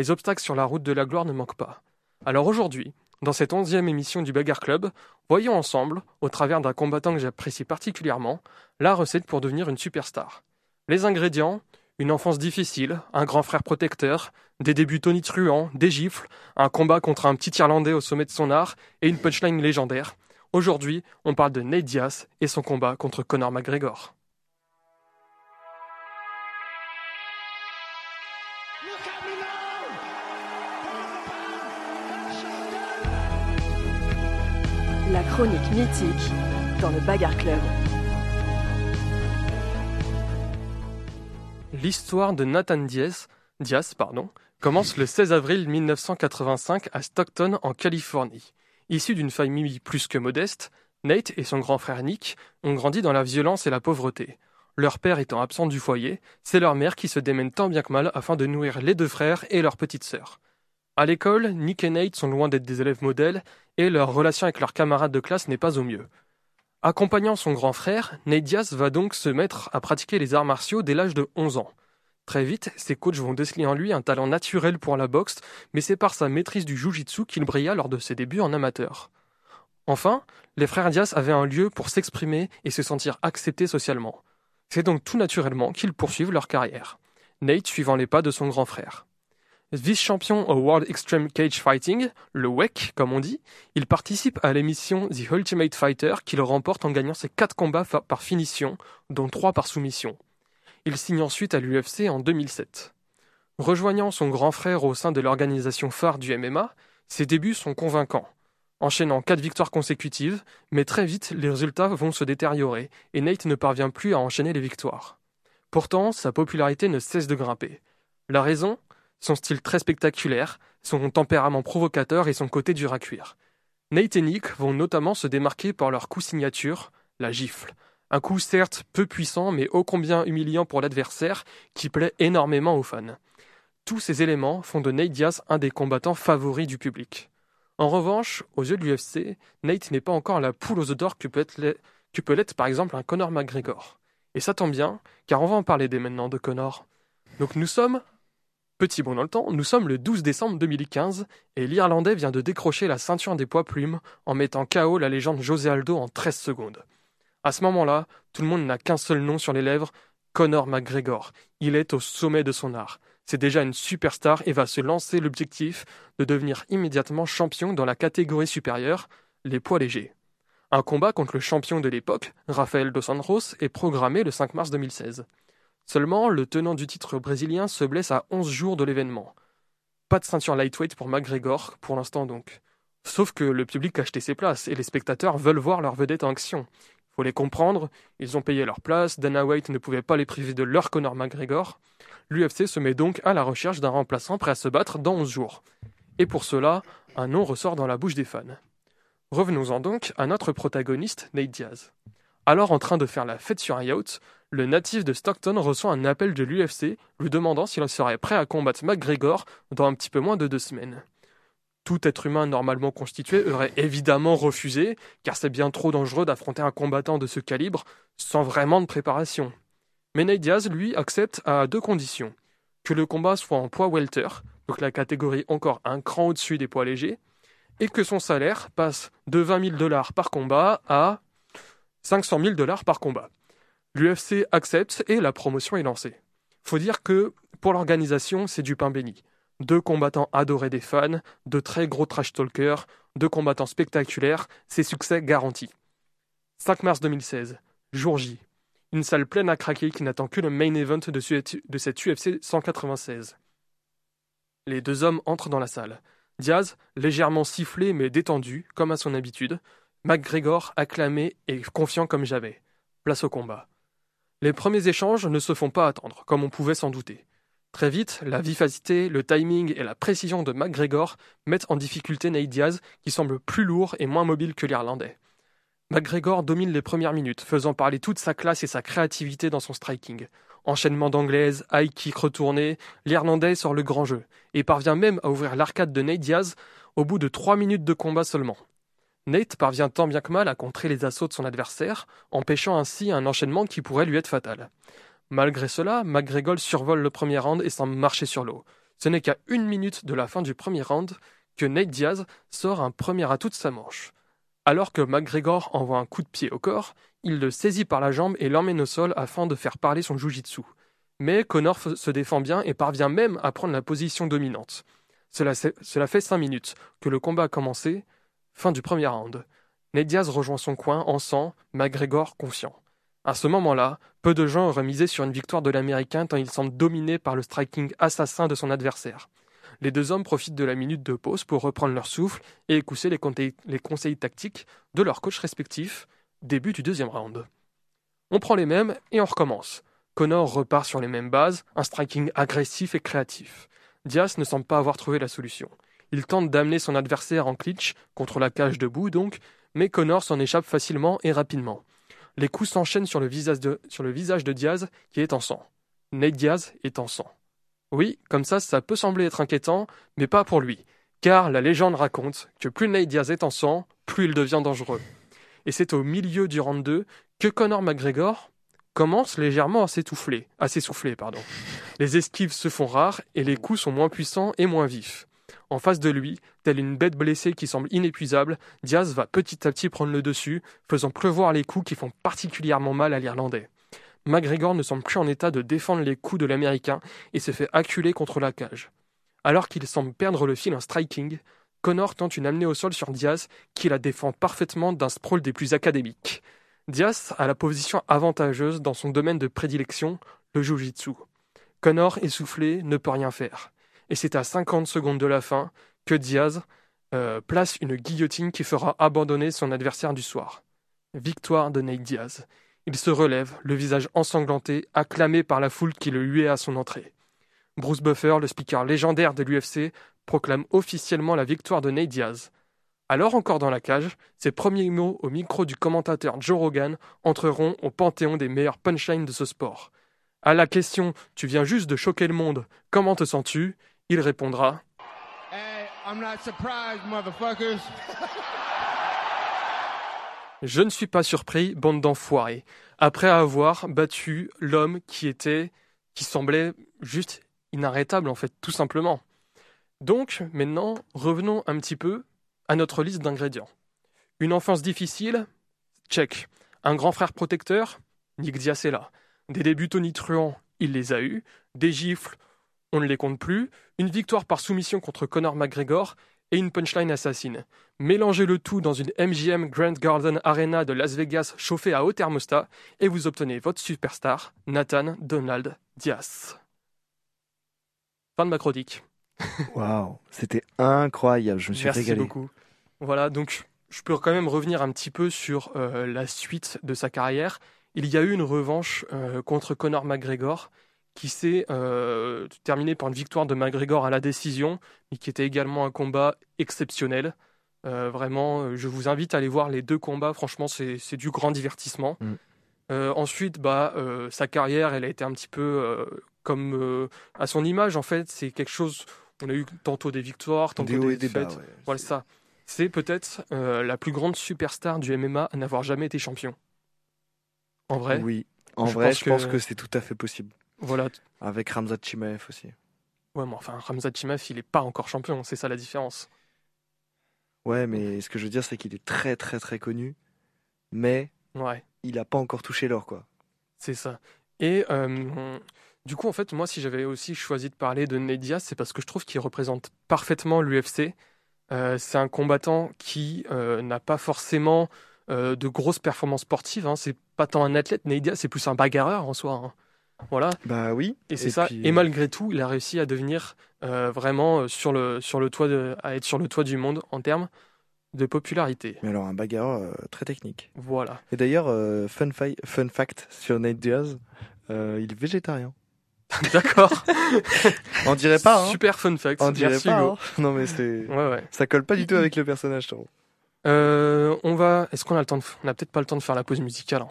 les obstacles sur la route de la gloire ne manquent pas. Alors aujourd'hui, dans cette onzième émission du Bagarre Club, voyons ensemble, au travers d'un combattant que j'apprécie particulièrement, la recette pour devenir une superstar. Les ingrédients, une enfance difficile, un grand frère protecteur, des débuts tonitruants, des gifles, un combat contre un petit Irlandais au sommet de son art et une punchline légendaire. Aujourd'hui, on parle de Nate Diaz et son combat contre Conor McGregor. La chronique mythique dans le Bagarre Club. L'histoire de Nathan Diaz, Diaz commence le 16 avril 1985 à Stockton, en Californie. Issu d'une famille plus que modeste, Nate et son grand frère Nick ont grandi dans la violence et la pauvreté. Leur père étant absent du foyer, c'est leur mère qui se démène tant bien que mal afin de nourrir les deux frères et leur petite sœur. À l'école, Nick et Nate sont loin d'être des élèves modèles et leur relation avec leurs camarades de classe n'est pas au mieux. Accompagnant son grand frère, Nate Diaz va donc se mettre à pratiquer les arts martiaux dès l'âge de 11 ans. Très vite, ses coachs vont déceler en lui un talent naturel pour la boxe, mais c'est par sa maîtrise du jujitsu qu'il brilla lors de ses débuts en amateur. Enfin, les frères Diaz avaient un lieu pour s'exprimer et se sentir acceptés socialement. C'est donc tout naturellement qu'ils poursuivent leur carrière. Nate suivant les pas de son grand frère. Vice-champion au World Extreme Cage Fighting, le WEC comme on dit, il participe à l'émission The Ultimate Fighter qu'il remporte en gagnant ses 4 combats par finition, dont 3 par soumission. Il signe ensuite à l'UFC en 2007. Rejoignant son grand frère au sein de l'organisation phare du MMA, ses débuts sont convaincants. Enchaînant 4 victoires consécutives, mais très vite les résultats vont se détériorer et Nate ne parvient plus à enchaîner les victoires. Pourtant, sa popularité ne cesse de grimper. La raison? Son style très spectaculaire, son tempérament provocateur et son côté dur à cuire. Nate et Nick vont notamment se démarquer par leur coup signature, la gifle. Un coup certes peu puissant mais ô combien humiliant pour l'adversaire qui plaît énormément aux fans. Tous ces éléments font de Nate Diaz un des combattants favoris du public. En revanche, aux yeux de l'UFC, Nate n'est pas encore la poule aux œufs d'or que peut l'être par exemple un Conor McGregor. Et ça tombe bien, car on va en parler dès maintenant de Conor. Donc nous sommes Petit bond dans le temps, nous sommes le 12 décembre 2015 et l'Irlandais vient de décrocher la ceinture des poids plumes en mettant KO la légende José Aldo en 13 secondes. À ce moment-là, tout le monde n'a qu'un seul nom sur les lèvres, Conor McGregor. Il est au sommet de son art. C'est déjà une superstar et va se lancer l'objectif de devenir immédiatement champion dans la catégorie supérieure, les poids légers. Un combat contre le champion de l'époque, Rafael dos Anjos, est programmé le 5 mars 2016. Seulement, le tenant du titre brésilien se blesse à 11 jours de l'événement. Pas de ceinture lightweight pour McGregor, pour l'instant donc. Sauf que le public a acheté ses places et les spectateurs veulent voir leur vedette en action. Faut les comprendre, ils ont payé leur place, Dana White ne pouvait pas les priver de leur Conor McGregor. L'UFC se met donc à la recherche d'un remplaçant prêt à se battre dans 11 jours. Et pour cela, un nom ressort dans la bouche des fans. Revenons-en donc à notre protagoniste, Nate Diaz. Alors en train de faire la fête sur un le natif de Stockton reçoit un appel de l'UFC lui demandant s'il serait prêt à combattre McGregor dans un petit peu moins de deux semaines. Tout être humain normalement constitué aurait évidemment refusé, car c'est bien trop dangereux d'affronter un combattant de ce calibre sans vraiment de préparation. Mais Nate Diaz, lui, accepte à deux conditions. Que le combat soit en poids welter, donc la catégorie encore un cran au-dessus des poids légers, et que son salaire passe de 20 000 dollars par combat à 500 000 dollars par combat. L'UFC accepte et la promotion est lancée. Faut dire que pour l'organisation, c'est du pain béni. Deux combattants adorés des fans, de très gros trash talkers, deux combattants spectaculaires, c'est succès garanti. 5 mars 2016, jour J. Une salle pleine à craquer qui n'attend que le main event de, cette UFC 196. Les deux hommes entrent dans la salle. Diaz, légèrement sifflé mais détendu, comme à son habitude. McGregor, acclamé et confiant comme jamais. Place au combat. Les premiers échanges ne se font pas attendre, comme on pouvait s'en douter. Très vite, la vivacité, le timing et la précision de McGregor mettent en difficulté Nate qui semble plus lourd et moins mobile que l'Irlandais. McGregor domine les premières minutes, faisant parler toute sa classe et sa créativité dans son striking. Enchaînement d'anglaise, high kick retourné, l'Irlandais sort le grand jeu et parvient même à ouvrir l'arcade de Nate au bout de 3 minutes de combat seulement. Nate parvient tant bien que mal à contrer les assauts de son adversaire, empêchant ainsi un enchaînement qui pourrait lui être fatal. Malgré cela, McGregor survole le premier round et semble marcher sur l'eau. Ce n'est qu'à une minute de la fin du premier round que Nate Diaz sort un premier atout de sa manche. Alors que McGregor envoie un coup de pied au corps, il le saisit par la jambe et l'emmène au sol afin de faire parler son jujitsu. Mais Connor se défend bien et parvient même à prendre la position dominante. Cela, cela fait cinq minutes que le combat a commencé, fin du premier round. Nate Diaz rejoint son coin en sang, McGregor confiant. À ce moment-là, peu de gens auraient misé sur une victoire de l'Américain tant il semble dominé par le striking assassin de son adversaire. Les deux hommes profitent de la minute de pause pour reprendre leur souffle et écouter les, conseils tactiques de leurs coachs respectifs. Début du deuxième round. On prend les mêmes et on recommence. Connor repart sur les mêmes bases, un striking agressif et créatif. Diaz ne semble pas avoir trouvé la solution. Il tente d'amener son adversaire en clinch, contre la cage debout donc, mais Connor s'en échappe facilement et rapidement. Les coups s'enchaînent sur, le visage de, Diaz qui est en sang. Nate Diaz est en sang. Oui, comme ça, ça peut sembler être inquiétant, mais pas pour lui, car la légende raconte que plus Nate Diaz est en sang, plus il devient dangereux. Et c'est au milieu du round 2 que Conor McGregor commence légèrement à à s'essouffler. Les esquives se font rares et les coups sont moins puissants et moins vifs. En face de lui, telle une bête blessée qui semble inépuisable, Diaz va petit à petit prendre le dessus, faisant pleuvoir les coups qui font particulièrement mal à l'Irlandais. McGregor ne semble plus en état de défendre les coups de l'Américain et se fait acculer contre la cage. Alors qu'il semble perdre le fil en striking, Connor tente une amenée au sol sur Diaz qui la défend parfaitement d'un sprawl des plus académiques. Diaz a la position avantageuse dans son domaine de prédilection, le jiu-jitsu. Connor, essoufflé, ne peut rien faire. Et c'est à 50 secondes de la fin que Diaz euh, place une guillotine qui fera abandonner son adversaire du soir. Victoire de Nate Diaz. Il se relève, le visage ensanglanté, acclamé par la foule qui le huait à son entrée. Bruce Buffer, le speaker légendaire de l'UFC, proclame officiellement la victoire de Nate Diaz. Alors encore dans la cage, ses premiers mots au micro du commentateur Joe Rogan entreront au panthéon des meilleurs punchlines de ce sport. À la question Tu viens juste de choquer le monde, comment te sens-tu? Il répondra Je ne suis pas surpris, bande d'enfoirés, après avoir battu l'homme qui était, qui semblait juste inarrêtable en fait, tout simplement. Donc, maintenant, revenons un petit peu à notre liste d'ingrédients. Une enfance difficile, check. Un grand frère protecteur, Nick là. Des débuts tonitruants, il les a eus. Des gifles, on ne les compte plus. Une victoire par soumission contre Conor McGregor et une punchline assassine. Mélangez le tout dans une MGM Grand Garden Arena de Las Vegas chauffée à haut thermostat et vous obtenez votre superstar, Nathan Donald Diaz. Fin de ma chronique. Waouh, c'était incroyable, je me suis Merci beaucoup. Voilà, donc je peux quand même revenir un petit peu sur euh, la suite de sa carrière. Il y a eu une revanche euh, contre Conor McGregor qui s'est euh, terminé par une victoire de McGregor à la décision, mais qui était également un combat exceptionnel. Euh, vraiment, euh, je vous invite à aller voir les deux combats. Franchement, c'est du grand divertissement. Mm. ensuite, bah, sa carrière, elle a été un petit peu comme à son image. En fait, c'est quelque chose. On a eu tantôt des victoires, tantôt des, défaites. voilà ça. C'est peut-être la plus grande superstar du MMA à n'avoir jamais été champion. En vrai. Oui. En vrai, je pense que c'est tout à fait possible. Voilà. Avec Ramzat Chimaev aussi. Ouais, mais enfin, Ramzat Chimaev, il n'est pas encore champion, c'est ça la différence. Ouais, mais ce que je veux dire, c'est qu'il est très, très, très connu, mais ouais. il n'a pas encore touché l'or, quoi. C'est ça. Et euh, du coup, en fait, moi, si j'avais aussi choisi de parler de Nedias, c'est parce que je trouve qu'il représente parfaitement l'UFC. Euh, c'est un combattant qui euh, n'a pas forcément de grosses performances sportives. Hein. C'est pas tant un athlète, Nedias, c'est plus un bagarreur en soi. Hein. Voilà. Bah oui. Et c'est ça. Et malgré tout, il a réussi à devenir euh, vraiment euh, sur le, sur le toit de, à être sur le toit du monde en termes de popularité. Mais alors un bagarreur euh, très technique. Voilà. Et d'ailleurs, fun, fun, fact sur Nate Diaz, il est végétarien. D'accord. On dirait pas. Hein. Super fun fact. On dirait pas. Hein. Non mais c'est. Ouais, ouais. Ça colle pas du tout avec le personnage, on va. Est-ce qu'on a le temps de... On a peut-être pas le temps de faire la pause musicale. Hein.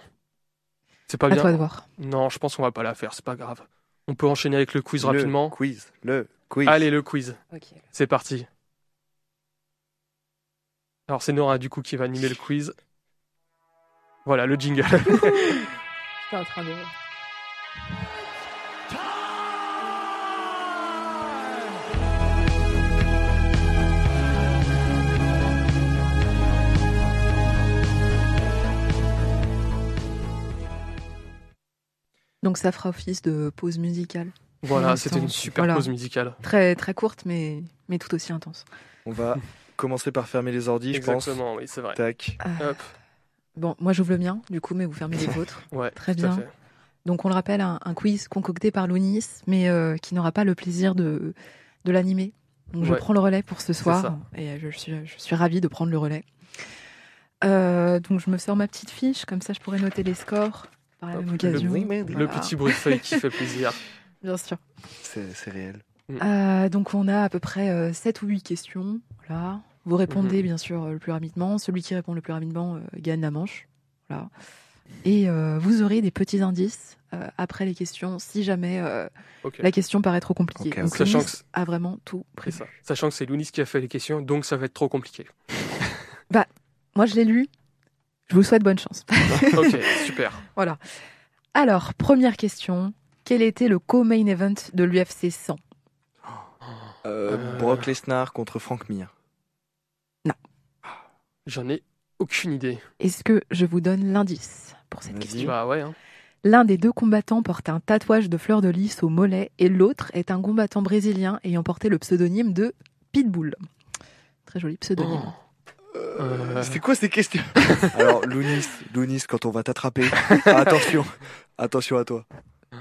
C'est pas À bien. toi de voir. Non, je pense qu'on va pas la faire, c'est pas grave. On peut enchaîner avec le quiz Le rapidement. quiz. Le quiz. Allez, le quiz. Ok. C'est parti. Alors c'est Nora du coup qui va animer le quiz. Voilà le jingle. J'étais en train de. Donc ça fera office de pause musicale. voilà, c'était une super voilà. pause musicale. Très très courte mais, mais tout aussi intense. On va commencer par fermer les ordis, je pense. Exactement, oui, c'est vrai. Tac. Euh, Hop, bon, moi j'ouvre le mien du coup, mais vous fermez les vôtres. ouais, Très tout à bien. fait. Donc on le rappelle, un, un quiz concocté par Lounis, mais euh, qui n'aura pas le plaisir de, de l'animer. Donc je Ouais. prends le relais pour ce soir et euh, je suis, je suis ravie de prendre le relais. Euh, donc je me sors ma petite fiche, comme ça je pourrais noter les scores par la Hop, même le- occasion. Le Voilà, petit bruit de feuille qui fait plaisir. Bien sûr. C'est c'est réel. Euh, donc on a à peu près euh, 7 ou 8 questions. Voilà. Vous répondez Mhm. bien sûr euh, le plus rapidement. Celui qui répond le plus rapidement euh, gagne la manche. Voilà. Et euh, vous aurez des petits indices euh, après les questions si jamais euh, la question paraît trop compliquée. Donc. Sachant Louis que c'est- a vraiment tout prévu. ça. Sachant que c'est Lounis qui a fait les questions, donc ça va être trop compliqué. Moi je l'ai lu. Je vous souhaite bonne chance. ok, super. voilà. Alors, première question. Quel était le co-main event de l'UFC 100 Euh. Brock Lesnar contre Frank Mir. J'en ai aucune idée. Est-ce que je vous donne l'indice pour cette question? Bah ouais. hein. L'un des deux combattants porte un tatouage de fleur de lys au mollet et l'autre est un combattant brésilien ayant porté le pseudonyme de Pitbull. Très joli pseudonyme. Euh, C'était quoi ces questions Alors, Lounis, Lounis, quand on va t'attraper, attention, attention à toi.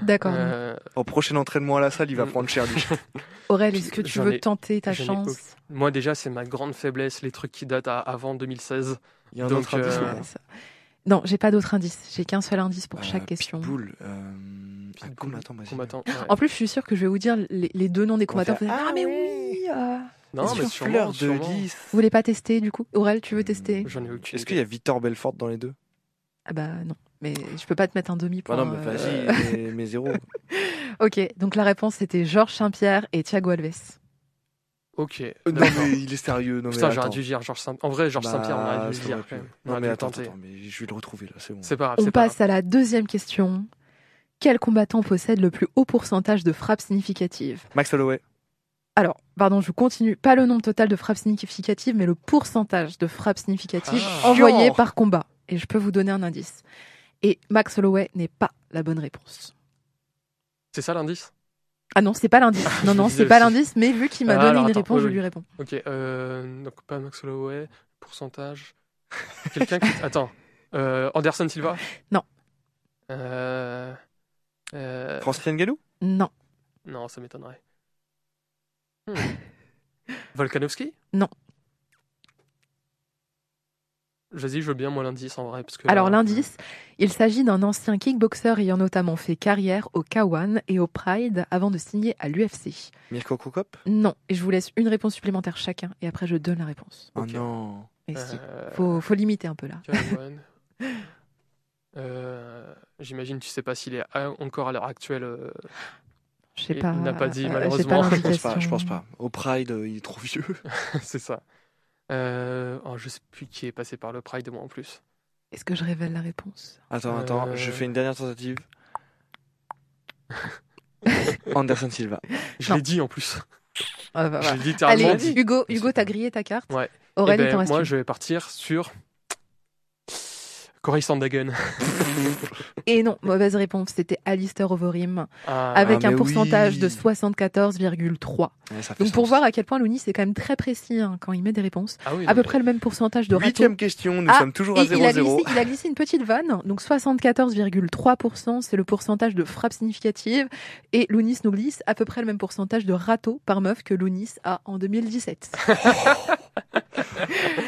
D'accord. euh, En prochain entraînement à la salle, il va prendre cher lui. Aurel, est-ce que tu veux ai- tenter ta chance moi déjà, c'est ma grande faiblesse, les trucs qui datent à avant 2016. Il y a un Donc, autre indice euh, Non, j'ai pas d'autre indice. J'ai qu'un seul indice pour Euh, chaque question. Pitbull, euh, combattant. Combattant. ouais. En plus, je suis sûre que je vais vous dire les, les deux noms des combattants. fait, ah ah, mais oui. oui euh. Non, mais sûrement, fleur de sûrement. lys. Vous voulez pas tester du coup? Aurel, tu veux tester? J'en ai aucune Est-ce qu'il y a Victor Belfort dans les deux? Ah bah non. Mais je peux pas te mettre un demi Bah point. Non, mais euh, vas-y, mais, mais zéro. Ok, donc la réponse c'était Georges Saint-Pierre et Thiago Alves. Ok. Euh, non, mais il est sérieux. Non, Putain, j'aurais dû dire Georges Saint. En vrai, Georges Bah, Saint-Pierre, on aurait dû le dire quand même. On Non, aurait mais dû attends, mais je vais le retrouver là, c'est bon. C'est pas grave. On pas passe à la deuxième question. Quel combattant possède le plus haut pourcentage de frappes significatives? Max Holloway. Alors, pardon, je continue. Pas le nombre total de frappes significatives, mais le pourcentage de frappes significatives Ah. envoyées par combat. Et je peux vous donner un indice. Et Max Holloway n'est pas la bonne réponse. C'est ça l'indice? Ah non, c'est pas l'indice. Non, Je non, me c'est pas l'indice, mais vu qu'il m'a Ah, donné alors, une attends, réponse, oui, je lui réponds. Ok. Euh, donc pas Max Holloway. Pourcentage. Quelqu'un qui. Attends. Euh, Anderson Silva? Non. Euh... euh, Francis Ngannou? Non. Non, ça m'étonnerait. Hmm. Volkanovski? Non. Vas-y, je veux bien moi l'indice en vrai. Parce que Alors là, l'indice, il s'agit d'un ancien kickboxer ayant notamment fait carrière au K1 et au Pride avant de signer à l'UFC. Mirko Krokop Non, et je vous laisse une réponse supplémentaire chacun et après je donne la réponse. Oh non. Et si, euh, faut, faut limiter un peu là. Kawan. Euh, J'imagine, tu sais pas s'il est encore à l'heure actuelle. Je sais Il pas. n'a pas dit, euh, j'ai malheureusement. pas Je pense pas, je pense pas. Au Pride, euh, il est trop vieux. c'est ça. Euh, oh, je sais plus qui est passé par le Pride, moi en plus. Est-ce que je révèle la réponse? Attends, attends, Euh. je fais une dernière tentative. Anderson Silva. Je l'ai dit en plus. Ah, bah, Je l'ai littéralement Allez, dit. Hugo, Hugo, t'as grillé ta carte? Ouais. Aurélie, Eh ben, t'en reste moi, je vais partir sur Cory Sandagen. Et non, mauvaise réponse, c'était Alistair Overeem, Ah, avec Ah, un pourcentage oui. de 74,3. Ouais, ça fait Donc pour sens. voir à quel point Louni c'est quand même très précis hein, quand il met des réponses. ah oui, À peu près le même pourcentage de râteaux. Huitième question, nous Ah, sommes toujours à Et il a, 0-0. glissé, il a glissé une petite vanne, donc 74,3%, c'est le pourcentage de frappes significatives, et Lounis nous glisse à peu près le même pourcentage de râteaux par meuf que Lounis a en 2017.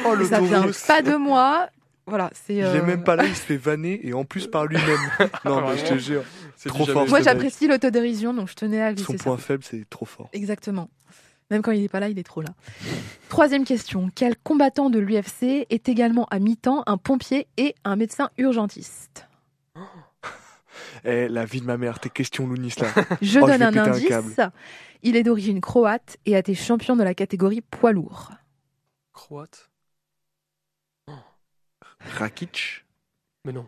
Oh, le Ça Tauros. pas de mois, voilà, c'est... Il est euh, même pas là, il se fait vanner et en plus par lui-même. non, mais je te jure. c'est trop fort. Moi j'apprécie l'autodérision, donc je tenais à Son glisser ça. point faible, c'est trop fort. Exactement. Même quand il n'est pas là, il est trop là. Troisième question. Quel combattant de l'UFC est également à mi-temps un pompier et un médecin urgentiste? Eh, la vie de ma mère, tes questions, Lounis, là. Je Oh, je donne un indice. Il est d'origine croate et a été champion de la catégorie poids lourd. Croate? Rakic Mais non.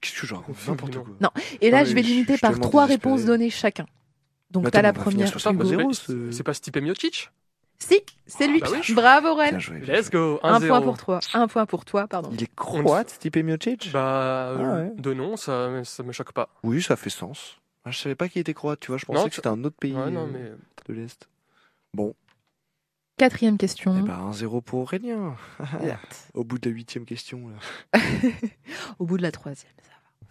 Qu'est-ce que je raconte Non, N'importe quoi. Non. Et là, Ah, je vais limiter par trois réponses données chacun. Donc t'as la première. C'est pas Stipe Miocic Si, c'est lui. bah oui. Bravo Ren. Let's go. Un 1-0. point pour toi. Un point pour toi, pardon. Il est croate, Stipe Miocic Bah, euh, Ah ouais. de nom, ça, ça me choque pas. Oui, ça fait sens. Ah, je savais pas qu'il était croate, tu vois. Je pensais Non, que c'était un autre pays Ouais, non, euh, mais. de l'Est. Bon, Quatrième eh question. ben, un 0 pour Aurélien. Au bout de la huitième question. Là. Au bout de la troisième, ça va.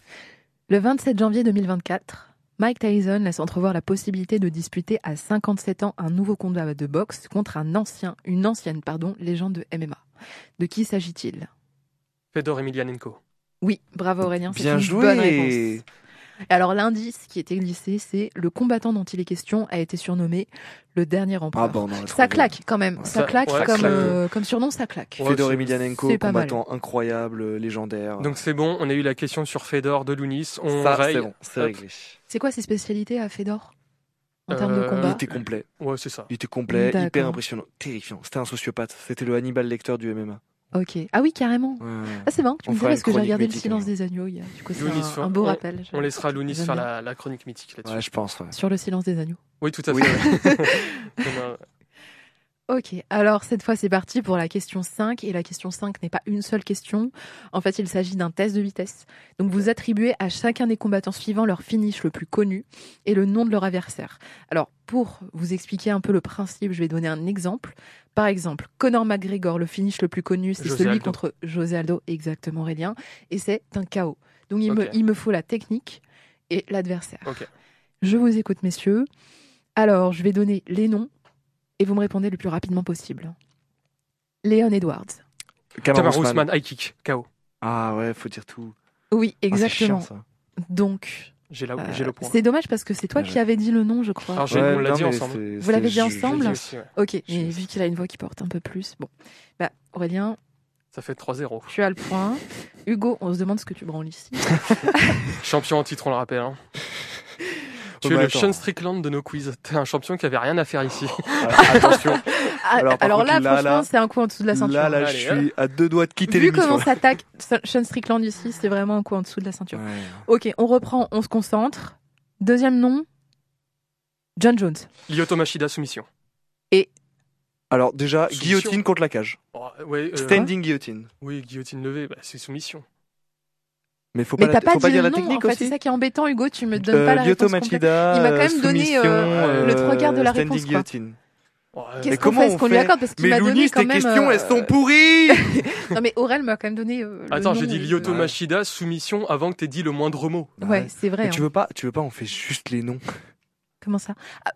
Le 27 janvier 2024, Mike Tyson laisse entrevoir la possibilité de disputer à 57 ans un nouveau combat de boxe contre un ancien, une ancienne, pardon, légende de MMA. De qui s'agit-il? Fedor Emelianenko. Oui, bravo Aurélien, c'est Bien une joué. bonne réponse. Et Alors l'indice qui était glissé, c'est le combattant dont il est question a été surnommé le dernier empereur. Ah bon, non, ça claque quand même, Ouais. ça Ça- claque ouais, comme, claque. euh, comme surnom, ça claque. Ouais, Fedor Emelianenko, mal. combattant incroyable, euh, légendaire. Donc c'est bon, on a eu la question sur Fedor de Lounis. On ça, c'est bon, c'est réglé. C'est quoi ses spécialités à Fedor en termes de Euh, Il combat était complet. Ouais, c'est ça. Il était complet, D'accord. hyper impressionnant, terrifiant. C'était un sociopathe. C'était le Hannibal Lecter du MMA. Ok. Ah oui, carrément. Ouais. Ah c'est marrant que tu On me dis fera parce que j'ai regardé le silence alors. des agneaux. il y a- Du coup, c'est Lounis, un, un on- beau on- rappel. On laissera Lounis faire la, la chronique mythique là-dessus. Ouais, je pense. ouais. Sur le silence des agneaux. Oui, tout à Oui. fait. ouais. Ok, alors cette fois c'est parti pour la question 5 et la question 5 n'est pas une seule question. En fait, il s'agit d'un test de vitesse. Donc vous attribuez à chacun des combattants suivants leur finish le plus connu et le nom de leur adversaire. Alors pour vous expliquer un peu le principe, je vais donner un exemple. Par exemple, Conor McGregor, le finish le plus connu, c'est celui Aldo. contre José Aldo, exactement Aurélien, et c'est un KO. Donc il, me, il me faut la technique et l'adversaire. Ok. Je vous écoute messieurs. Alors, je vais donner les noms et vous me répondez le plus rapidement possible. Léon Edwards. Usman. Usman, high kick, KO. Ah ouais, faut dire tout. Oui, Ah, exactement. chiant, ça. Donc, J'ai la- euh, j'ai le point. c'est dommage parce que c'est toi Ouais. qui avais dit le nom, je crois. Alors, Ouais, on l'a dit ensemble. Vous l'avez dit ensemble aussi, ouais. Ok, mais vu qu'il a une voix qui porte un peu plus, bon. Bah, Aurélien, Ça fait 3-0. tu as le point. Hugo, on se demande ce que tu branles ici. Champion en titre, on le rappelle. hein. Tu Oh, es bah, le attends. Sean Strickland de nos quiz. T'es un champion qui avait rien à faire ici. Ah, Attention. Ah, Alors, là, franchement, c'est un coup en dessous de la ceinture. Là, là, Allez, je suis à deux doigts de quitter Vu comment s'attaque Sean Strickland ici, c'est vraiment un coup en dessous de la ceinture. Ouais. Ok, on reprend, on se concentre. Deuxième nom, John Jones. Lyoto Machida, soumission. Alors déjà, Soumission. guillotine contre la cage. Oh, ouais, euh, Standing guillotine. Oui, guillotine levée, bah, c'est soumission. Mais faut Mais pas, t'as la, pas faut pas dire la nom, technique en fait, aussi c'est ça qui est embêtant, Hugo, tu me donnes Euh, pas la Lyoto réponse complète. Machida, Il m'a quand même euh, donné, euh, le trois quarts de la réponse, quoi. Qu'est-ce Mais qu'on comment fait qu'on lui fait accorde Parce qu'il Mais m'a donné Lounis, quand tes même... questions, euh, elles sont pourries Non mais Aurel m'a quand même donné euh, Attends, nom j'ai dit Lyoto Ouais. Machida, soumission, avant que t'aies dit le moindre mot. Ouais, c'est vrai. Mais tu hein. veux pas, tu veux pas, on fait juste les noms. Comment ça? Ah,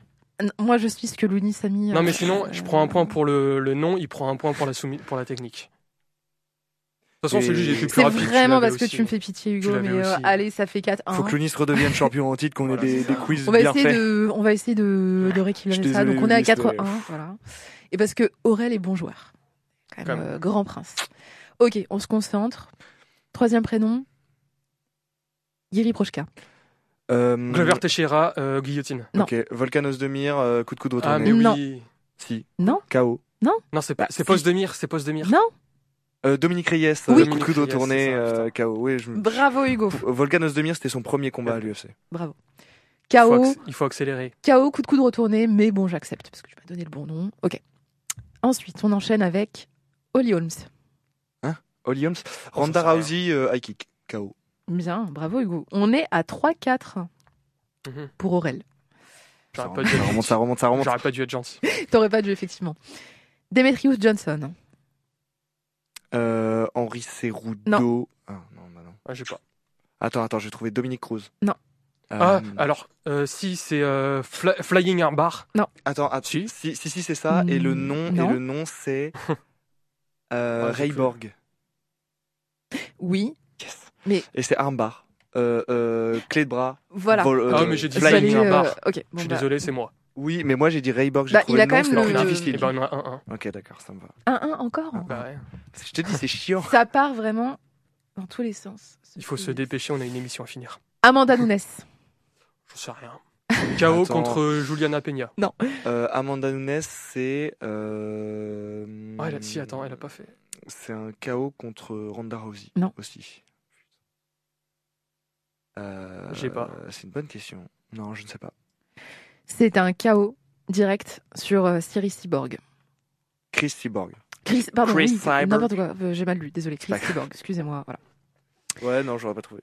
Moi, je suis ce que Lounis a mis. Non, euh, mais sinon, je prends un point pour le, le nom, il prend un point pour la, pour la technique. De toute façon, Et- c'est lui, j'ai été plus C'est rapide. tu vraiment parce que tu me fais pitié, Hugo. Mais euh, allez, ça fait 4-1. Faut que Lounis redevienne champion en titre, qu'on ait des, c'est des quiz On va bien essayer faits. de, on va essayer de, de rééquilibrer ça. désolé, Donc on est à Lounis, 4-1, mais- voilà. Et parce que Aurel est bon joueur, quand même, Quand même. euh, grand prince. Ok, on se concentre. Troisième prénom, Yeri Prochka. Euh, Glover Teixeira, euh, guillotine. Non. Ok, Volcanos de Mire, euh, coup de coude Ah, retourné. mais Non. oui. Si, Non, KO. Non, c'est Bah, c'est si. poste de mire, c'est poste de mire. non. Euh, Dominique Reyes, Oui. euh, coup de coude ça, euh. KO. Oui, je... Bravo Hugo. Volcanos de Mire, c'était son premier combat à l'UFC. Bravo. Il faut, KO, il faut accélérer. KO, coup de coude retourné, mais bon, j'accepte parce que tu m'as donné le bon nom. Ok. Ensuite, on enchaîne avec Holly Holmes. Holly Holmes, Oh, Ronda Rousey, euh, high kick, KO. Bien, bravo Hugo. On est à 3-4 Mhm. pour Aurel. Ça remonte, ça remonte, ça remonte. j'aurais pas dû être gentil. T'aurais pas dû, effectivement. Demetrius Johnson. Euh, Henri Cerudo. Non. Ah, non, bah non. Ah, j'ai pas. Attends, attends, j'ai trouvé Dominique Cruz. Non. Euh, Ah, alors, euh, si c'est euh, Fly- Flying Bar. Attends, attends. Si. Si, si, si, c'est ça. Et le Mm, nom, non. et le nom, c'est euh, Ouais, j'ai Ray plus. Borg. Oui, Et c'est armbar. Euh, euh, clé de bras. voilà. Vol- euh, Ah, mais j'ai dit Je Flying aller, Flying euh, Bar. Ok, Je bon, suis bah, désolé, c'est moi. Oui, mais moi j'ai dit Ray Borg. J'ai Bah, trouvé il a le quand nom, même c'est le- plus Euh, difficile. Et ben, on a un 1. Ok, d'accord, ça me va. 1-1 encore Bah ouais. Je te dis, c'est chiant. Ça part vraiment dans tous les sens. Il faut se dépêcher, on a une émission à finir. Amanda Nunes. J'en sais rien. KO Attends. contre Juliana Peña. Euh, Amanda Nunes, c'est. Euh, Ah, elle a, si, attends, elle a pas fait. C'est un KO contre Ronda Rousey. Non. Aussi. Euh, J'ai pas. C'est une bonne question. Non, je ne sais pas. C'est un chaos direct sur euh, Cyril Cyborg. Chris Cyborg. Chris, pardon, Chris oui, Cyborg. n'importe quoi, euh, j'ai mal lu, désolé. Chris. Cyborg, excusez-moi, voilà. Ouais, non, j'aurais pas trouvé.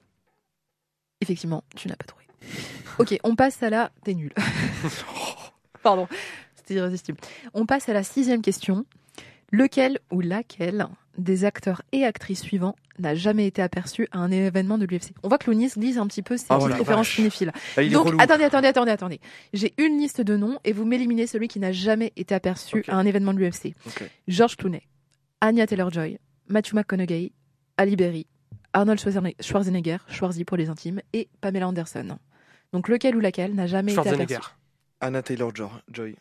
Effectivement, tu n'as pas trouvé. Ok, on passe à la... T'es nul. Pardon, c'était irrésistible. On passe à la sixième question. Lequel ou laquelle des acteurs et actrices suivants n'a jamais été aperçu à un événement de l'UFC On voit que Lounis lise un petit peu ses Ah, petites cinéphiles. Ah, Donc, attendez, attendez, attendez, attendez. J'ai une liste de noms et vous m'éliminez celui qui n'a jamais été aperçu à un événement de l'UFC. George Clooney, Anya Taylor-Joy, Matthew McConaughey, Ali Berry, Arnold Schwarzenegger, Schwarzy pour les intimes, et Pamela Anderson. Donc lequel ou laquelle n'a jamais été Schwarzenegger. aperçu? Anna Taylor Joy.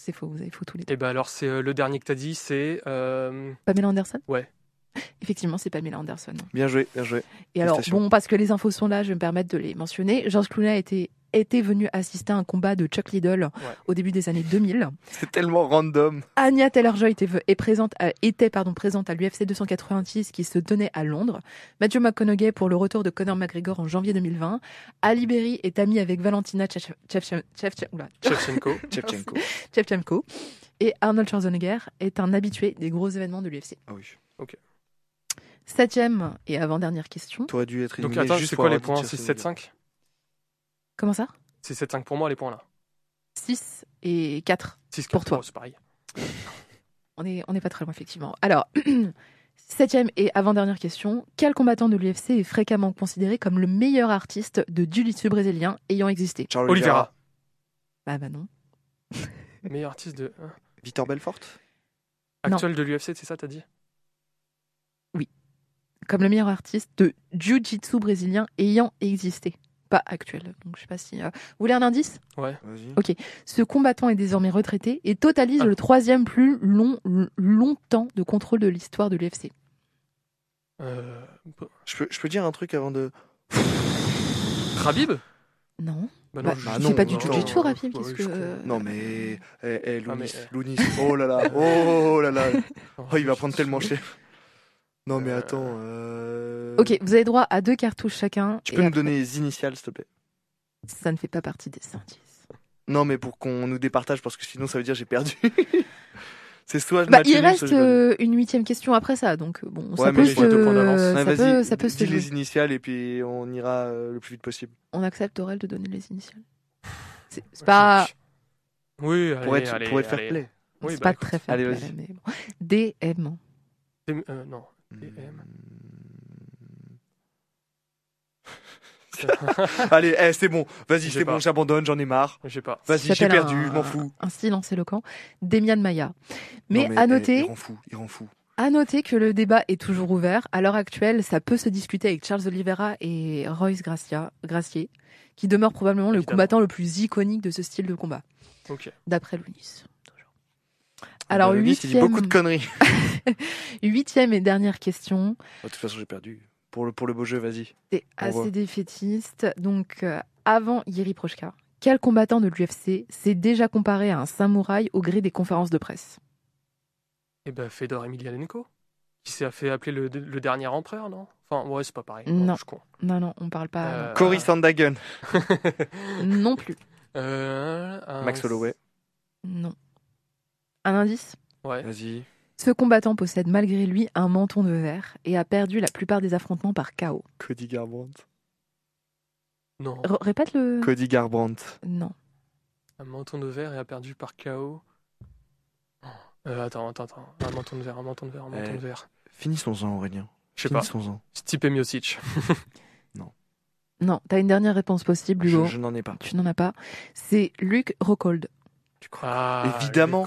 C'est faux, vous avez faux tous les deux. Et ben alors, c'est euh, le dernier que t'as dit, c'est. euh, Pamela Anderson? Ouais. Effectivement, c'est Pamela Anderson. Bien joué, bien joué. Et alors, bon, parce que les infos sont là, je vais me permettre de les mentionner. George Clooney a été, était venu assister à un combat de Chuck Liddell au début des années 2000. C'est tellement random. Anya Taylor-Joy était, est présente à- était pardon, présente à l'UFC 286 qui se tenait à Londres. Matthew McConaughey pour le retour de Conor McGregor en janvier 2020. Ali Berry est ami avec Valentina Shevchenko. Chevchenko. Shevchenko. Et Arnold Schwarzenegger est un habitué des gros événements de l'UFC. Ah oui. Septième et avant-dernière question. T'aurais dû être Donc attends, juste c'est quoi les points 6, Schwarzenegger. 7, 5 Comment ça? 6, 7, 5 pour moi, les points là. 6 et 4. 6, Pour toi. c'est pareil. On n'est on est pas très loin, effectivement. Alors, septième et avant-dernière question. Quel combattant de l'UFC est fréquemment considéré comme le meilleur artiste de jiu-jitsu brésilien ayant existé? Charles Oliveira. Bah, bah non. Meilleur artiste de. hein, Victor Belfort? Actuel de l'UFC, c'est ça, t'as dit? Comme le meilleur artiste de jiu-jitsu brésilien ayant existé. Pas actuel. Donc, je sais pas si. euh, Vous voulez un indice? Ouais. Vas-y. Ce combattant est désormais retraité et totalise Ah. le troisième plus long, long temps de contrôle de l'histoire de l'UFC. Euh... Je peux, je peux dire un truc avant de. Khabib? Non. Bah Bah, je- bah c'est non, pas du non, non, Rapide. ouais, je que. crois. Non mais. Eh, eh, Ah, Lounis, mais. Lounis. Oh là là. Oh là là. Oh, Oh, il va prendre tellement cher. Non mais Euh. attends. euh, Ok, vous avez droit à deux cartouches chacun. Tu peux nous après- donner les initiales, s'il te plaît? Ça ne fait pas partie des indices. Non, mais pour qu'on nous départage, parce que sinon ça veut dire j'ai perdu. c'est soit Bah, il reste soit euh, une huitième question après ça, donc euh, bon, ça peut se, d'avance. ça peut, vas-y, ça peut se dis les initiales et puis on ira euh, le plus vite possible. On accepte Aurel de donner les initiales? C'est pas, Oui, allez, pour être, allez, pour être fair allez. play. Oui, c'est bah, pas très fair play, mais bon. DM. DM, euh, non. DM. Allez, eh, c'est bon. Vas-y, c'est pas. bon, j'abandonne, j'en ai marre. J'ai pas. Vas-y, j'ai perdu, un- je m'en fous. Un silence éloquent. Demian Maya. Mais, Non, à eh, noter, il rend fou, il rend fou. à noter que le débat est toujours ouvert. À l'heure actuelle, ça peut se discuter avec Charles Oliveira et Royce Gracia, Gracier, qui demeure probablement le combattant le plus iconique de ce style de combat, d'après Lounis. Alors, Bah, le il dit beaucoup de huitième, conneries. huitième et dernière question. De toute façon, j'ai perdu. Pour le, pour le beau jeu, vas-y. C'est assez défaitiste. Donc, euh, avant Yeri Prochka, quel combattant de l'UFC s'est déjà comparé à un samouraï au gré des conférences de presse? Et ben Fedor Emelianenko, qui s'est fait appeler le, le dernier empereur, non? Enfin, ouais, c'est pas pareil. Non. je suis con. Non, non, on parle pas. Euh, Cory Sandhagen, Non plus. Euh, un- Max Holloway. Non. Un indice Ouais. Vas-y. Ce combattant possède malgré lui un menton de verre et a perdu la plupart des affrontements par KO. Cody Garbrandt. Non. R- répète le. Cody Garbrandt. Non. Un menton de verre et a perdu par KO. Euh, attends, attends, attends. Un menton de verre, un menton de verre, un menton Eh. de verre. Finissons-en, Aurélien. Je sais pas. Finissons-en. Stipe Miocic. Non, t'as une dernière réponse possible, Je, Hugo. je n'en ai pas. Tu n'en as pas. C'est Luke Rockhold. Tu crois Ah, Évidemment.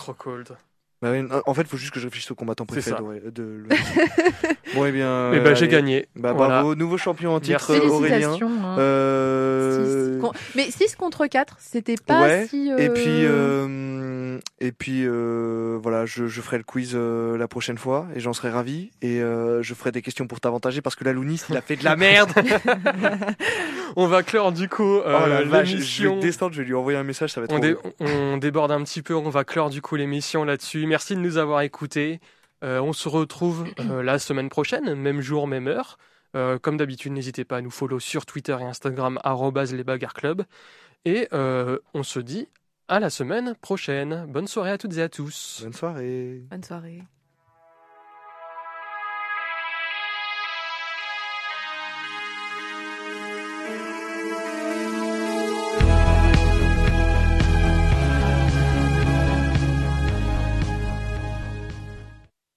Bah oui, En fait, il faut juste que je réfléchisse au combattant préféré de Louis. Bon, eh bien. Eh euh, ben, j'ai gagné. Bah Voilà. bravo, nouveau champion en titre, Merci. euh, Aurélien. Hein. Euh, Six con- Mais 6 contre 4, c'était pas ouais, si. euh, Et puis, euh, Et puis euh, voilà, je, je ferai le quiz euh, la prochaine fois et j'en serai ravi. Et euh, je ferai des questions pour t'avantager parce que la Lounis, il a fait de la merde. On va clore du coup euh, oh la vache, je l'émission. vais descendre, je vais lui envoyer un message, ça va être On, trop dé- bien. on déborde un petit peu, on va clore du coup l'émission là-dessus. Merci de nous avoir écoutés. Euh, on se retrouve euh, la semaine prochaine, même jour, même heure. Euh, comme d'habitude, n'hésitez pas à nous follow sur Twitter et Instagram, club. Et euh, on se dit à la semaine prochaine. Bonne soirée à toutes et à tous. Bonne soirée. Bonne soirée.